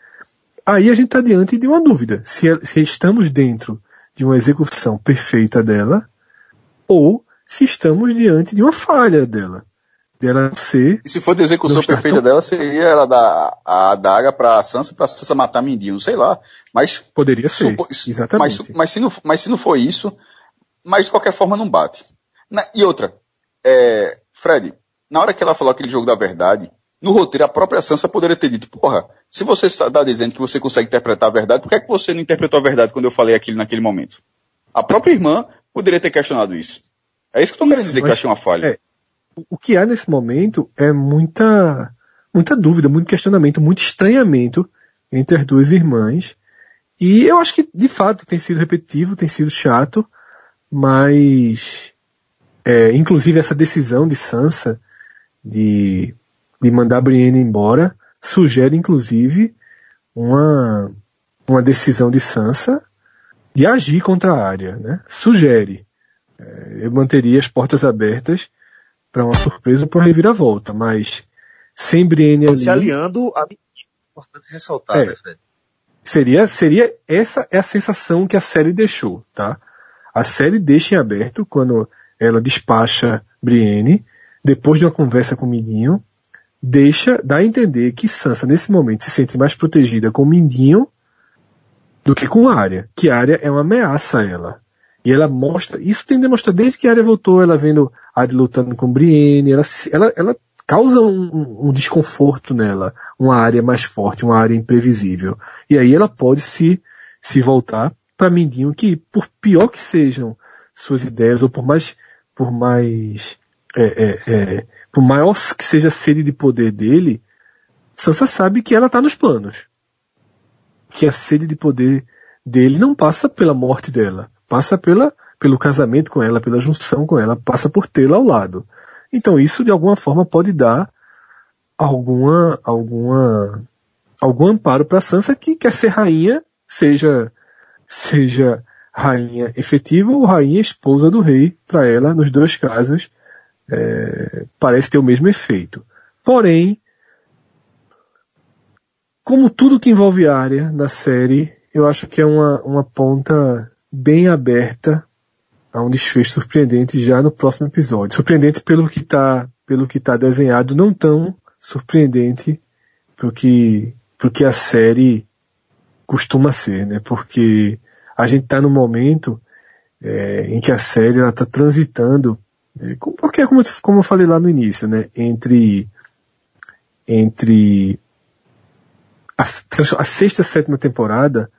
Aí a gente está diante de uma dúvida, se, se estamos dentro de uma execução perfeita dela, ou se estamos diante de uma falha dela dela ser. E se for de execução perfeita tão... dela, seria ela dar a adaga pra Sansa pra Sansa matar Mindinho, sei lá. Mas. Poderia ser. Supo... Exatamente. Mas, mas, se não, mas se não for isso, mas de qualquer forma não bate. Na, e outra, é, Fred, na hora que ela falou aquele jogo da verdade, no roteiro a própria Sansa poderia ter dito, porra, se você está dizendo que você consegue interpretar a verdade, por que, é que você não interpretou a verdade quando eu falei aquilo naquele momento? A própria irmã poderia ter questionado isso. É isso que eu estou querendo dizer que eu achei uma falha. É, o que há nesse momento é muita, muita dúvida, muito questionamento, muito estranhamento entre as duas irmãs. E eu acho que, de fato, tem sido repetitivo, tem sido chato, mas, é, inclusive essa decisão de Sansa de, de mandar a Brienne embora sugere, inclusive, uma, uma decisão de Sansa de agir contra a área, né? Sugere. É, eu manteria as portas abertas para uma surpresa por reviravolta, mas sem Brienne ali. Se aliando a importante ressaltar, é, né, Fred? Seria, seria essa é a sensação que a série deixou, tá? A série deixa em aberto quando ela despacha Brienne, depois de uma conversa com o Mindinho, deixa, dá a entender que Sansa nesse momento se sente mais protegida com o Mindinho do que com a Arya, que a Arya é uma ameaça a ela. E ela mostra, isso tem demonstrado desde que a Arya voltou, ela vendo a Arya lutando com Brienne, ela, ela, ela causa um, um, desconforto nela, uma área mais forte, uma área imprevisível. E aí ela pode se, se voltar para Mindinho que, por pior que sejam suas ideias, ou por mais, por mais, é, é, é, por maior que seja a sede de poder dele, Sansa sabe que ela está nos planos. Que a sede de poder dele não passa pela morte dela, passa pela, pelo casamento com ela, pela junção com ela, passa por tê-la ao lado. Então isso de alguma forma pode dar alguma, alguma, algum amparo para Sansa que quer ser rainha, seja, seja rainha efetiva ou rainha esposa do rei, para ela, nos dois casos, é, parece ter o mesmo efeito. Porém, como tudo que envolve a área da série, eu acho que é uma, uma ponta bem aberta a um desfecho surpreendente já no próximo episódio. Surpreendente pelo que está pelo que tá desenhado, não tão surpreendente pro que, pro que a série costuma ser, né? Porque a gente está no momento é, em que a série ela está transitando, é, porque é como, como eu falei lá no início, né? Entre entre a, a sexta e sétima temporada,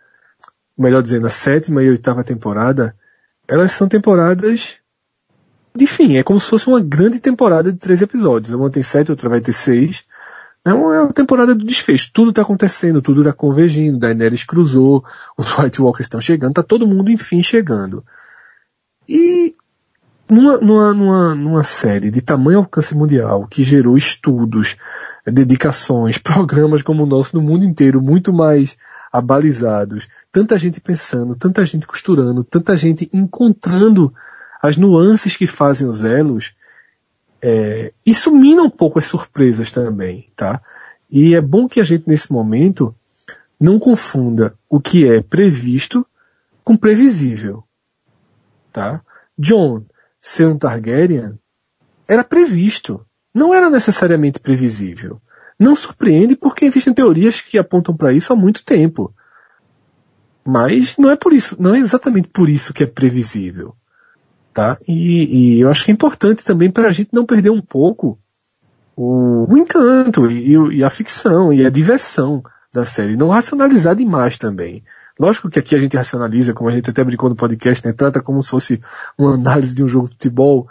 melhor dizendo, a sétima e a oitava temporada, elas são temporadas de fim. É como se fosse uma grande temporada de três episódios. Uma tem sete, outra vai ter seis. É uma, é temporada do desfecho. Tudo está acontecendo, tudo está convergindo. Daenerys cruzou, os White Walkers estão chegando, tá todo mundo enfim chegando. E numa, numa, numa, numa série de tamanho alcance mundial, que gerou estudos, dedicações, programas como o nosso no mundo inteiro, muito mais abalizados, tanta gente pensando, tanta gente costurando, tanta gente encontrando as nuances que fazem os elos, é, isso mina um pouco as surpresas também, tá? E é bom que a gente nesse momento não confunda o que é previsto com previsível, tá? John ser um Targaryen era previsto, não era necessariamente previsível. Não surpreende porque existem teorias que apontam para isso há muito tempo. Mas não é por isso, não é exatamente por isso que é previsível. Tá? E, e eu acho que é importante também para a gente não perder um pouco o, o encanto e, e, a ficção e a diversão da série. Não racionalizar demais também. Lógico que aqui a gente racionaliza, como a gente até brincou no podcast, né? Trata como se fosse uma análise de um jogo de futebol,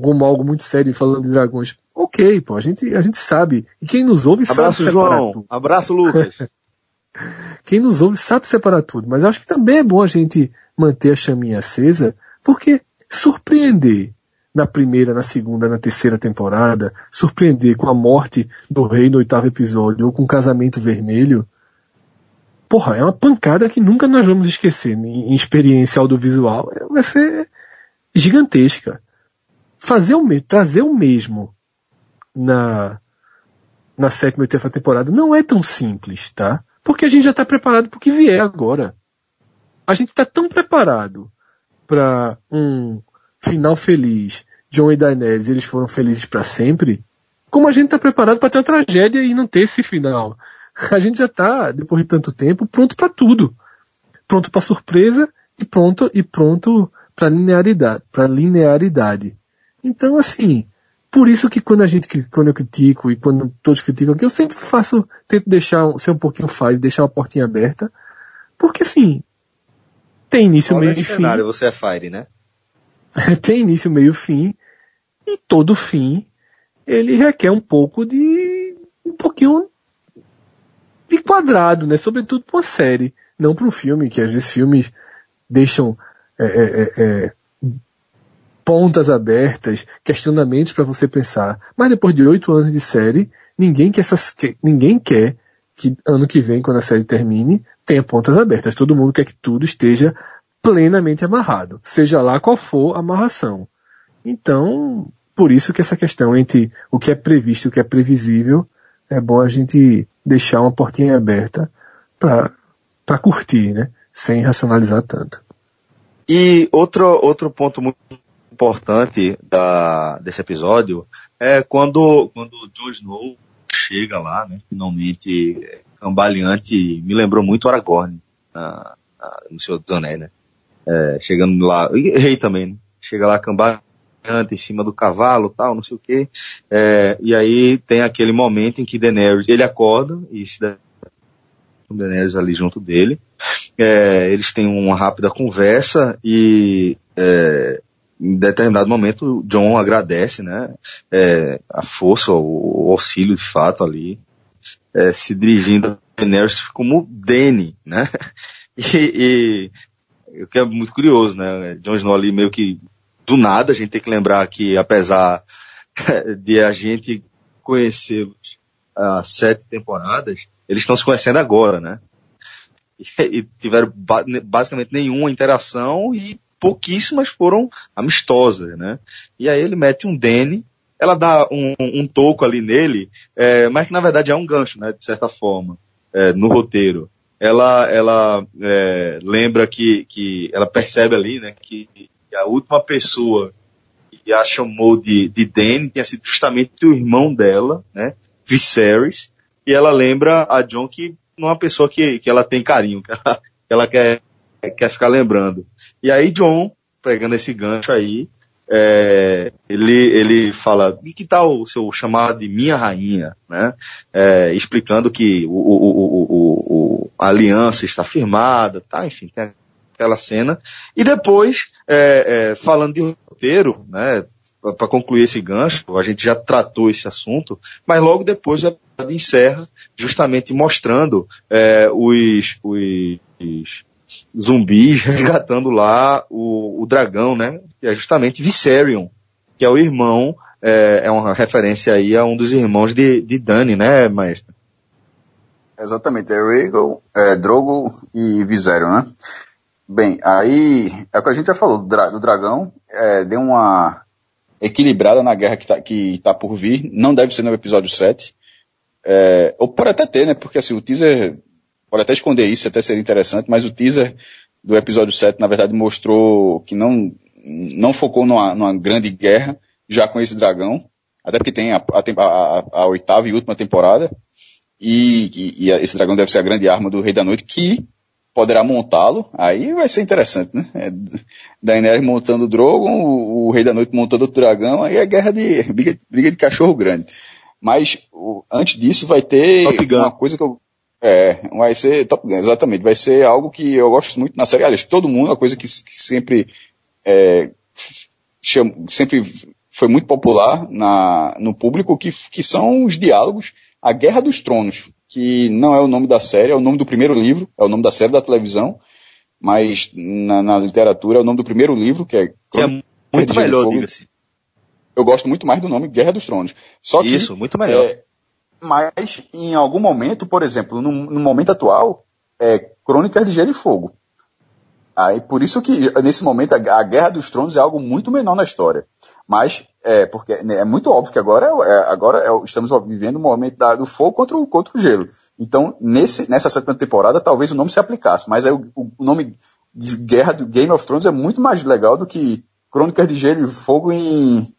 como algo muito sério falando de dragões. Ok, pô, a gente, a gente sabe. E quem nos ouve Abraço, sabe João. Tudo. Abraço, Lucas. quem nos ouve sabe separar tudo, mas acho que também é bom a gente manter a chaminha acesa, porque surpreender na primeira, na segunda, na terceira temporada, surpreender com a morte do rei no oitavo episódio ou com o casamento vermelho, porra, é uma pancada que nunca nós vamos esquecer em experiência audiovisual. Vai ser gigantesca. Fazer o mesmo, trazer o mesmo na, na sétima e oitava temporada não é tão simples, tá? Porque a gente já está preparado para o que vier agora. A gente está tão preparado para um final feliz. John e Daenerys, eles foram felizes para sempre. Como a gente está preparado para ter uma tragédia e não ter esse final. A gente já está, depois de tanto tempo, pronto para tudo. Pronto para surpresa e pronto e pronto para linearidade, para linearidade. Então, assim, por isso que quando a gente, quando eu critico e quando todos criticam, que eu sempre faço, tento deixar, ser um pouquinho fire, deixar uma portinha aberta, porque assim, tem início, meio e fim. cenário você é fire, né? tem início, meio, fim, e todo fim, ele requer um pouco de, um pouquinho de quadrado, né? Sobretudo para uma série, não para um filme, que às vezes filmes deixam é, é, é, é pontas abertas, questionamentos para você pensar. Mas depois de oito anos de série, ninguém quer, essas, ninguém quer que ano que vem, quando a série termine, tenha pontas abertas. Todo mundo quer que tudo esteja plenamente amarrado, seja lá qual for a amarração. Então, por isso que essa questão entre o que é previsto e o que é previsível, é bom a gente deixar uma portinha aberta para curtir, né? Sem racionalizar tanto. E outro, outro ponto muito importante da, desse episódio é quando, quando o Jon Snow chega lá, né, finalmente cambaleante, me lembrou muito Aragorn na, na, no Senhor dos Anéis, né? É, chegando lá, e rei também, né? Chega lá cambaleante em cima do cavalo, tal, não sei o que. É, e aí tem aquele momento em que Daenerys, ele acorda e se dá Daenerys ali junto dele. é, eles têm uma rápida conversa e é, em determinado momento John agradece, né, é, a força, o, o, auxílio de fato ali, é, se dirigindo a Daenerys como Dany, né, e, e o que é muito curioso, né, John Snow ali meio que do nada, a gente tem que lembrar que apesar de a gente conhecê-los há sete temporadas, eles estão se conhecendo agora, né? E, e tiveram ba basicamente nenhuma interação e pouquíssimas foram amistosas, né? E aí ele mete um Danny, ela dá um, um toco ali nele, é, mas que na verdade é um gancho, né? De certa forma, é, no roteiro. Ela, ela é, lembra que, que ela percebe ali, né? Que, que a última pessoa que a chamou de, de Danny tinha sido justamente o irmão dela, né? Viserys, e ela lembra a John que não é uma pessoa que, que ela tem carinho, que ela, que ela quer, quer ficar lembrando. E aí John, pegando esse gancho aí, é, ele, ele fala, e que tal o seu chamado de minha rainha, né? É, explicando que o, o, o, a aliança está firmada, tá? Enfim, tem aquela cena. E depois, é, é falando de roteiro, né? para concluir esse gancho, a gente já tratou esse assunto, mas logo depois episódio encerra justamente mostrando é, os, os, zumbis resgatando lá o, o, dragão, né? Que é justamente Viserion, que é o irmão, é, é uma referência aí a um dos irmãos de, de Dani, né, maestro? Exatamente, é Rhaegal, é, Drogo e Viserion, né? Bem, aí é o que a gente já falou do, dra do dragão, é, deu uma equilibrada na guerra que está tá por vir. Não deve ser no episódio 7. É, ou pode até ter, né? Porque assim, o teaser pode até esconder isso, até seria interessante, mas o teaser do episódio 7, na verdade, mostrou que não, não focou numa, numa grande guerra já com esse dragão. Até porque tem a, a, a, a oitava e última temporada. E, e, e, esse dragão deve ser a grande arma do Rei da Noite, que poderá montá-lo, aí vai ser interessante, né? É, Daenerys montando o Drogon, o, o, Rei da Noite montando o dragão, aí é guerra de, briga, briga de cachorro grande. Mas, o, antes disso vai ter uma coisa que eu, é, vai ser Top Gun, exatamente, vai ser algo que eu gosto muito na série, aliás, todo mundo, uma coisa que, que sempre, é, sempre foi muito popular na, no público, que, que são os diálogos, a Guerra dos Tronos que não é o nome da série, é o nome do primeiro livro, é o nome da série da televisão, mas na, na literatura é o nome do primeiro livro, que é... Que é muito melhor, diga-se. Eu gosto muito mais do nome Guerra dos Tronos. Só que, Isso, muito melhor. É, mas, em algum momento, por exemplo, no, no momento atual, é Crônicas de Gelo e Fogo. Aí, por isso que, nesse momento, a, a Guerra dos Tronos é algo muito menor na história. Mas é porque né, é muito óbvio que agora, é, agora é, estamos vivendo um momento da, do fogo contra o, contra o gelo. Então, nesse, nessa sétima temporada, talvez o nome se aplicasse, mas aí o, o nome de guerra do Game of Thrones é muito mais legal do que Crônicas de Gelo e Fogo em,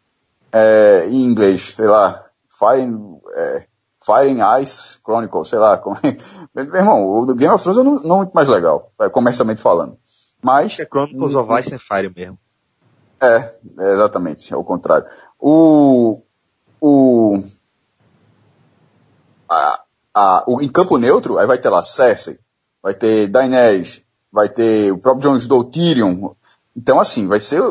é, em inglês, sei lá, Fire, é, Fire and Ice Chronicle, sei lá. Como... Meu irmão, o do Game of Thrones é não, não muito mais legal, é, comercialmente falando. Mas. É Chronicles of Ice and Fire mesmo. É, é exatamente, é o contrário. O, o, a, a, o, em campo neutro, aí vai ter lá Cersei, vai ter Daenerys, vai ter o próprio Jon Snow, Tyrion. Então, assim, vai ser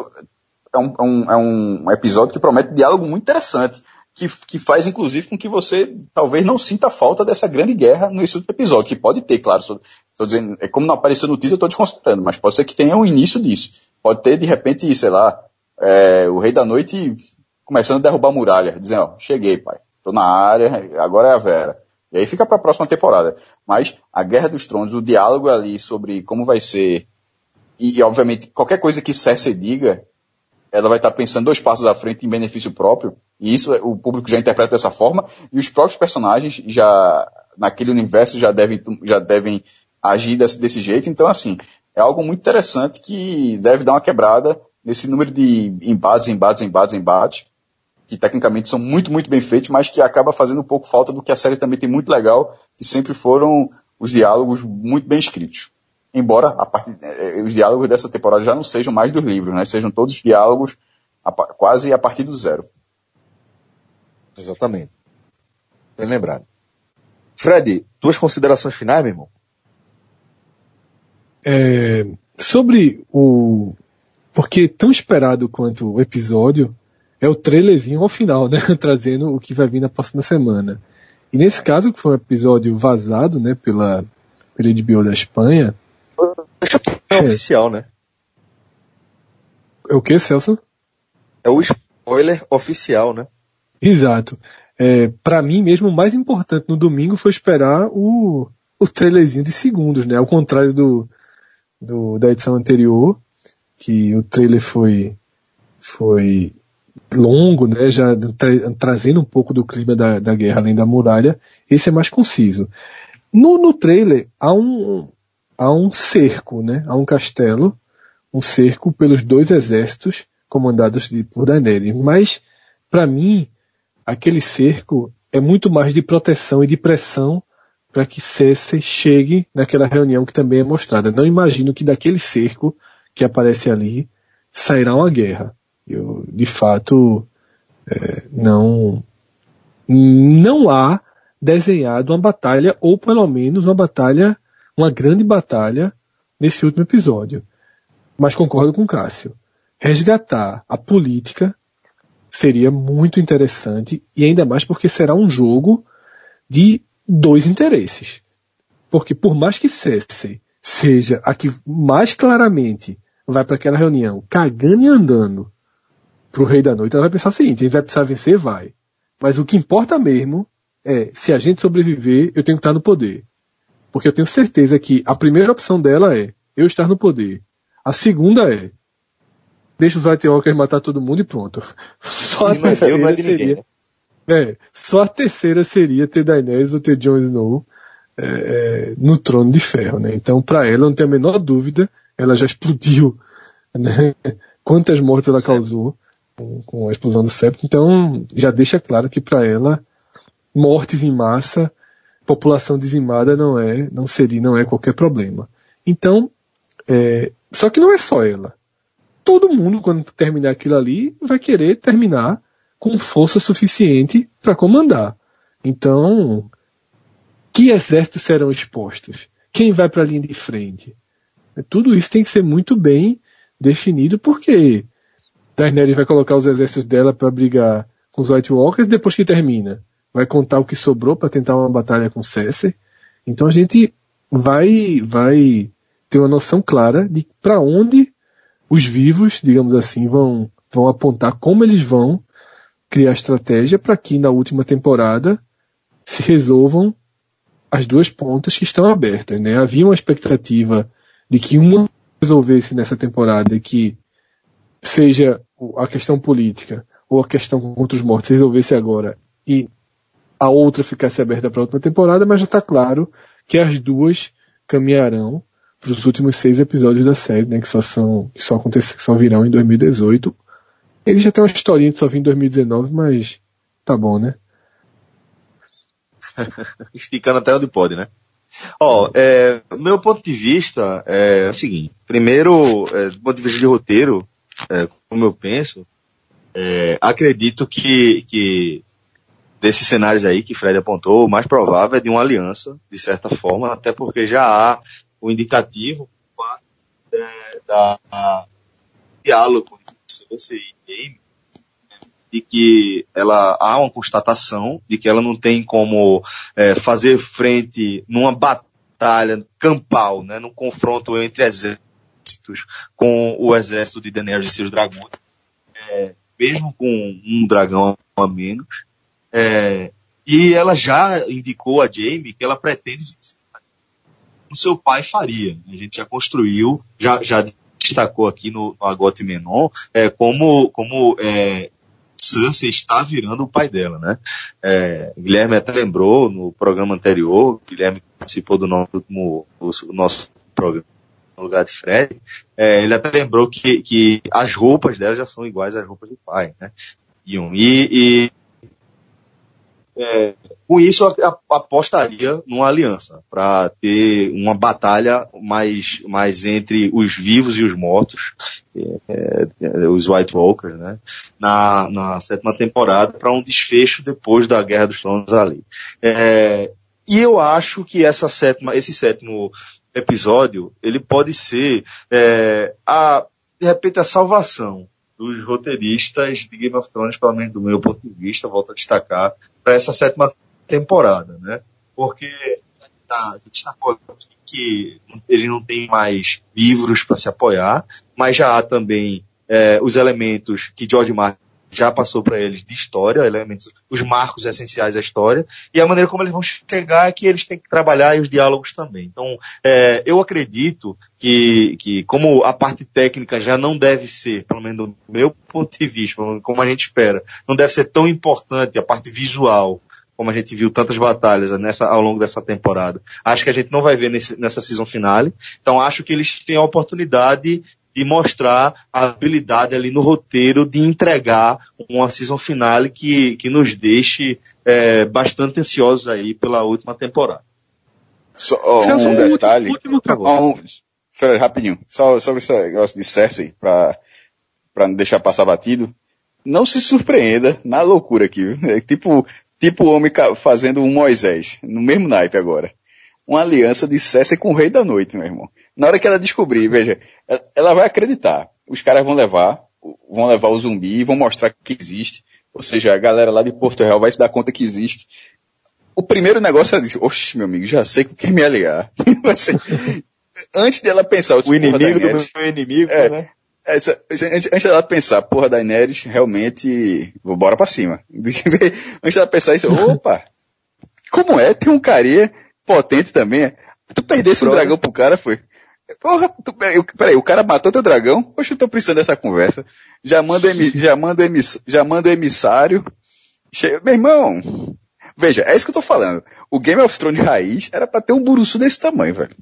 é um, é um, é um episódio que promete diálogo muito interessante, que, que faz, inclusive, com que você talvez não sinta falta dessa grande guerra nesse episódio, que pode ter, claro, estou dizendo, é como não apareceu no teaser, eu estou desconsiderando, mas pode ser que tenha o um início disso. Pode ter, de repente, sei lá, é, o Rei da Noite começando a derrubar a muralha, dizendo, ó, cheguei, pai, tô na área, agora é a Vera. E aí fica para a próxima temporada. Mas a Guerra dos Tronos, o diálogo ali sobre como vai ser, e, obviamente qualquer coisa que Cersei diga, ela vai estar pensando dois passos à frente em benefício próprio, e isso o público já interpreta dessa forma, e os próprios personagens já, naquele universo, já devem, já devem agir desse, desse jeito. Então, assim, é algo muito interessante que deve dar uma quebrada nesse número de embates, embates, embates, embates, que tecnicamente são muito, muito bem feitos, mas que acaba fazendo um pouco falta do que a série também tem muito legal, que sempre foram os diálogos muito bem escritos. Embora a part... Eh, os diálogos dessa temporada já não sejam mais dos livros, né? Sejam todos diálogos a... quase a partir do zero. Exatamente. Bem lembrado. Fred, tuas considerações finais, meu irmão? É, sobre o. Porque tão esperado quanto o episódio é o trailerzinho ao final, né? Trazendo o que vai vir na próxima semana. E nesse caso, que foi um episódio vazado, né, pela, pela HBO da Espanha. É, é oficial, né? É o que, Celso? É o spoiler oficial, né? Exato. É, para mim mesmo, o mais importante no domingo foi esperar o, o trailerzinho de segundos, né? Ao contrário do, do, da edição anterior, que o trailer foi, foi longo, né? Já tra trazendo um pouco do clima da, da guerra além da muralha, esse é mais conciso. No, no trailer há um, há um cerco, né? Há um castelo, um cerco pelos dois exércitos comandados por Daenerys. Mas, para mim, aquele cerco é muito mais de proteção e de pressão para que Cersei chegue naquela reunião que também é mostrada. Não imagino que daquele cerco que aparece ali sairá uma guerra. Eu, de fato, é, não, não há desenhado uma batalha, ou pelo menos uma batalha, uma grande batalha nesse último episódio. Mas concordo com Cássio. Resgatar a política seria muito interessante e ainda mais porque será um jogo de dois interesses. Porque por mais que Cersei seja a que mais claramente vai para aquela reunião cagando e andando pro Rei da Noite, ela vai pensar o seguinte, a gente vai precisar vencer, vai. Mas o que importa mesmo é, se a gente sobreviver, eu tenho que estar no poder. Porque eu tenho certeza que a primeira opção dela é eu estar no poder. A segunda é deixa os White Walkers matar todo mundo e pronto. Só a terceira é seria. É, só a terceira seria ter Daenerys ou ter Jon Snow é, é, no trono de ferro, né? Então, para ela, não tem a menor dúvida, ela já explodiu, né? Quantas mortes ela causou com, com a explosão do septo. Então, já deixa claro que para ela, mortes em massa, população dizimada não é, não seria, não é qualquer problema. Então, é, só que não é só ela todo mundo, quando terminar aquilo ali, vai querer terminar com força suficiente para comandar. Então, que exércitos serão expostos? Quem vai para a linha de frente? Tudo isso tem que ser muito bem definido, porque Daenerys vai colocar os exércitos dela para brigar com os White Walkers depois que termina. Vai contar o que sobrou para tentar uma batalha com Cersei. Então a gente vai, vai ter uma noção clara de para onde os vivos, digamos assim, vão, vão apontar como eles vão criar estratégia para que na última temporada se resolvam as duas pontas que estão abertas. Né? Havia uma expectativa de que uma resolvesse nessa temporada que seja a questão política ou a questão contra os mortos resolvesse agora e a outra ficasse aberta para a última temporada, mas já está claro que as duas caminharão para os últimos seis episódios da série, né, que só são, que só acontecem, que só virão em 2018. Ele já tem uma historinha de só vir em 2019, mas tá bom, né? Esticando até onde pode, né? Ó, é, meu ponto de vista é o seguinte. Primeiro, é, do ponto de vista de roteiro, é, como eu penso, é, acredito que, que desses cenários aí que Fred apontou, o mais provável é de uma aliança, de certa forma, até porque já há o indicativo é, da, da diálogo você e game de que ela há uma constatação de que ela não tem como é, fazer frente numa batalha campal, né, num confronto entre exércitos com o exército de Daenerys e seus dragões, é, mesmo com um dragão a menos. É, e ela já indicou a Jaime que ela pretende o seu pai faria. A gente já construiu, já, já destacou aqui no, no Agote Menon, é, como, como é, Cersei está virando o pai dela, né? É, Guilherme até lembrou no programa anterior, Guilherme participou do nosso, último, o nosso programa no lugar de Fred, é, ele até lembrou que, que as roupas dela já são iguais às roupas do pai, né? E, e, é, com isso, eu apostaria numa aliança para ter uma batalha mais, mais entre os vivos e os mortos, é, é, os White Walkers, né? Na, na sétima temporada para um desfecho depois da Guerra dos Tronos ali. É, e eu acho que essa sétima, esse sétimo episódio, ele pode ser é, a, de repente, a salvação dos roteiristas de Game of Thrones, pelo menos do meu ponto de vista, volto a destacar, para essa sétima temporada, né? Porque tá, destacou aqui que ele não tem mais livros para se apoiar, mas já há também é, os elementos que George Martin já passou para eles de história, elementos, os marcos essenciais da história, e a maneira como eles vão chegar é que eles têm que trabalhar e os diálogos também. Então, é, eu acredito que, que como a parte técnica já não deve ser, pelo menos do meu ponto de vista, como a gente espera, não deve ser tão importante a parte visual, como a gente viu tantas batalhas nessa, ao longo dessa temporada. Acho que a gente não vai ver nesse, nessa season finale. Então acho que eles têm a oportunidade de mostrar a habilidade ali no roteiro de entregar uma season finale que, que nos deixe é, bastante ansiosos aí pela última temporada. Só oh, um detalhe. Último, último um, Fred, rapidinho. Só sobre esse negócio de Cersei, pra, pra não deixar passar batido. Não se surpreenda na loucura aqui, viu? É tipo, tipo o homem fazendo um Moisés, no mesmo naipe agora. Uma aliança de Cersei com o Rei da Noite, meu irmão. Na hora que ela descobrir, veja, ela vai acreditar. Os caras vão levar, vão levar o zumbi e vão mostrar que existe. Ou seja, a galera lá de Porto Real vai se dar conta que existe. O primeiro negócio é dizer, oxe, meu amigo, já sei com quem me aliar. antes dela pensar, o inimigo do meu inimigo, é, né? Essa, antes, antes dela pensar, porra, da Daenerys, realmente, vou bora pra cima. antes dela pensar isso, opa, como é? Tem um carinha potente também. Tu perdesse um dragão pro cara, foi? Porra, tu, peraí, o cara matou teu dragão? Poxa, eu tô precisando dessa conversa. Já manda, emi, já manda, emiss, já manda emissário. Che... Meu irmão, veja, é isso que eu tô falando. O Game of Thrones raiz era pra ter um buruço desse tamanho, velho.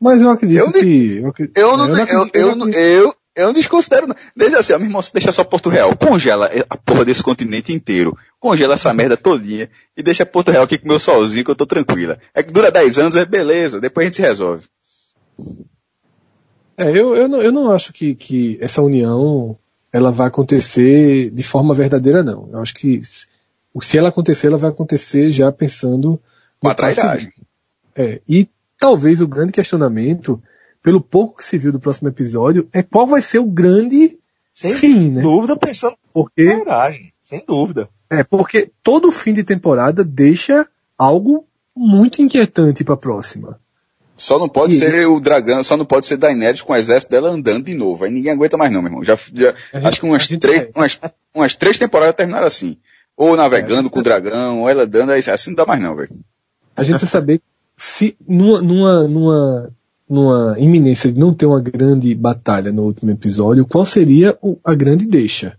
Mas eu acredito eu, que... Eu, eu, não, eu, eu, eu, eu não desconsidero, não. Deixa assim, ó, meu irmão, deixa só Porto Real. Congela a porra desse continente inteiro. Congela essa merda todinha e deixa Porto Real aqui com meu solzinho que eu tô tranquila. É que dura 10 anos, é beleza, depois a gente se resolve. É, eu, eu, não, eu não acho que, que essa união ela vai acontecer de forma verdadeira, não. Eu acho que se ela acontecer, ela vai acontecer já pensando com a trairagem. É, e talvez o grande questionamento pelo pouco que se viu do próximo episódio, é qual vai ser o grande sem fim, né? dúvida, pensando porque coragem, sem dúvida. É, porque todo fim de temporada deixa algo muito inquietante para a próxima. Só não pode ser o dragão, só não pode ser Daenerys com o exército dela andando de novo. Aí ninguém aguenta mais não, meu irmão. Já, já acho que umas três, umas, umas três temporadas terminaram assim. Ou navegando é, com o dragão, ou ela andando, assim não dá mais não, velho. A gente precisa saber se numa, numa, numa numa iminência de não ter uma grande batalha no último episódio, qual seria o, a grande deixa?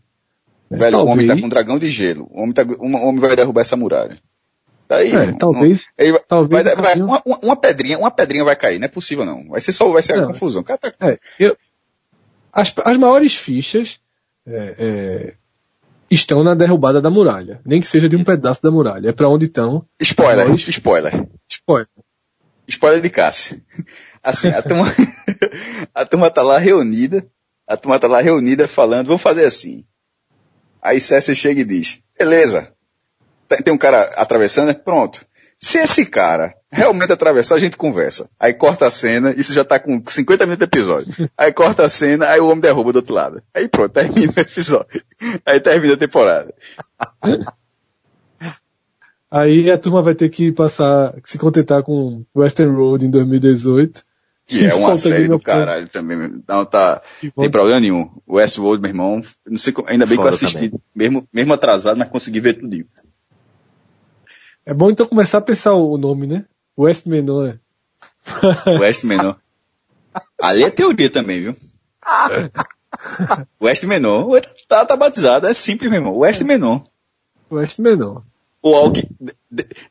Velho, talvez... o homem tá com um dragão de gelo. O homem, tá, o homem vai derrubar essa muralha. Daí, tá é, talvez, vai, talvez vai, vai, uma, uma, pedrinha, uma pedrinha vai cair, não é possível não. Vai ser só, vai ser não, a confusão. Tá... É, eu, as, as maiores fichas é, é, estão na derrubada da muralha, nem que seja de um pedaço da muralha. É para onde estão. Spoiler, maiores... spoiler. Spoiler. Spoiler de Cássio. Assim, a turma, a turma tá lá reunida, a turma tá lá reunida falando, vamos fazer assim. Aí César chega e diz, beleza, tem um cara atravessando, pronto. Se esse cara realmente atravessar, a gente conversa. Aí corta a cena, isso já tá com 50 minutos de episódio. Aí corta a cena, aí o homem derruba do outro lado. Aí pronto, termina o episódio. Aí termina a temporada. Aí a turma vai ter que passar, se contentar com Western Road em 2018 que é uma série do caralho também. Não tá. Tem problema nenhum. Westworld, meu irmão, não sei, ainda bem Foda que eu assisti, mesmo, mesmo atrasado, mas consegui ver tudo. É bom então começar a pensar o nome, né? West Menor. West Menor. Ali é teoria também, viu? West Menor. Tá, tá batizado, é simples, meu irmão. West Menor. West Menor. O Walk,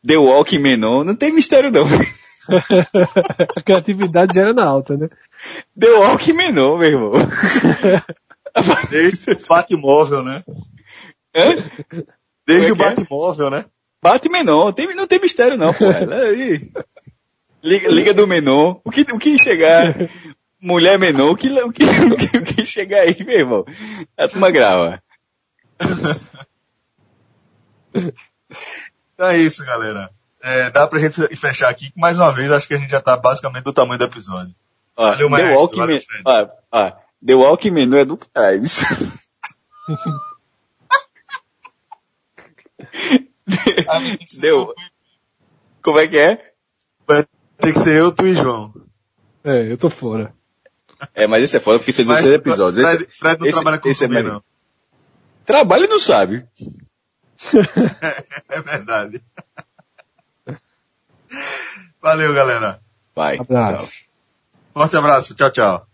The Walk Menor, não tem mistério não, velho. a criatividade já era na alta, né? Deu walk menor, meu irmão. Desde o Batmóvel, né? Hã? Desde é o é? Batmóvel, né? Bate menor, tem, não tem mistério não, pô. Liga, liga do menor. O que, o que chegar mulher menor, o que, o que, o que, o que chegar aí, meu irmão? A turma grava. Então é isso, galera. É, dá pra gente fechar aqui. Mais uma vez, acho que a gente já tá basicamente do tamanho do episódio. Ó, Valeu, The maestro. Walking Valeu, Man. Fred. Ó, ó, The Walking Man não é do caralho. Deu. Como é que é? Tem que ser eu, tu e João. É, eu tô fora. É, mas esse é foda porque você Mas- seis episódios. Fred, Esse, Fred não esse- trabalha com esse é zumbi, mais- não. trabalha e não sabe. É verdade. Valeu, galera. Vai. Abraço. Forte abraço. Tchau, tchau.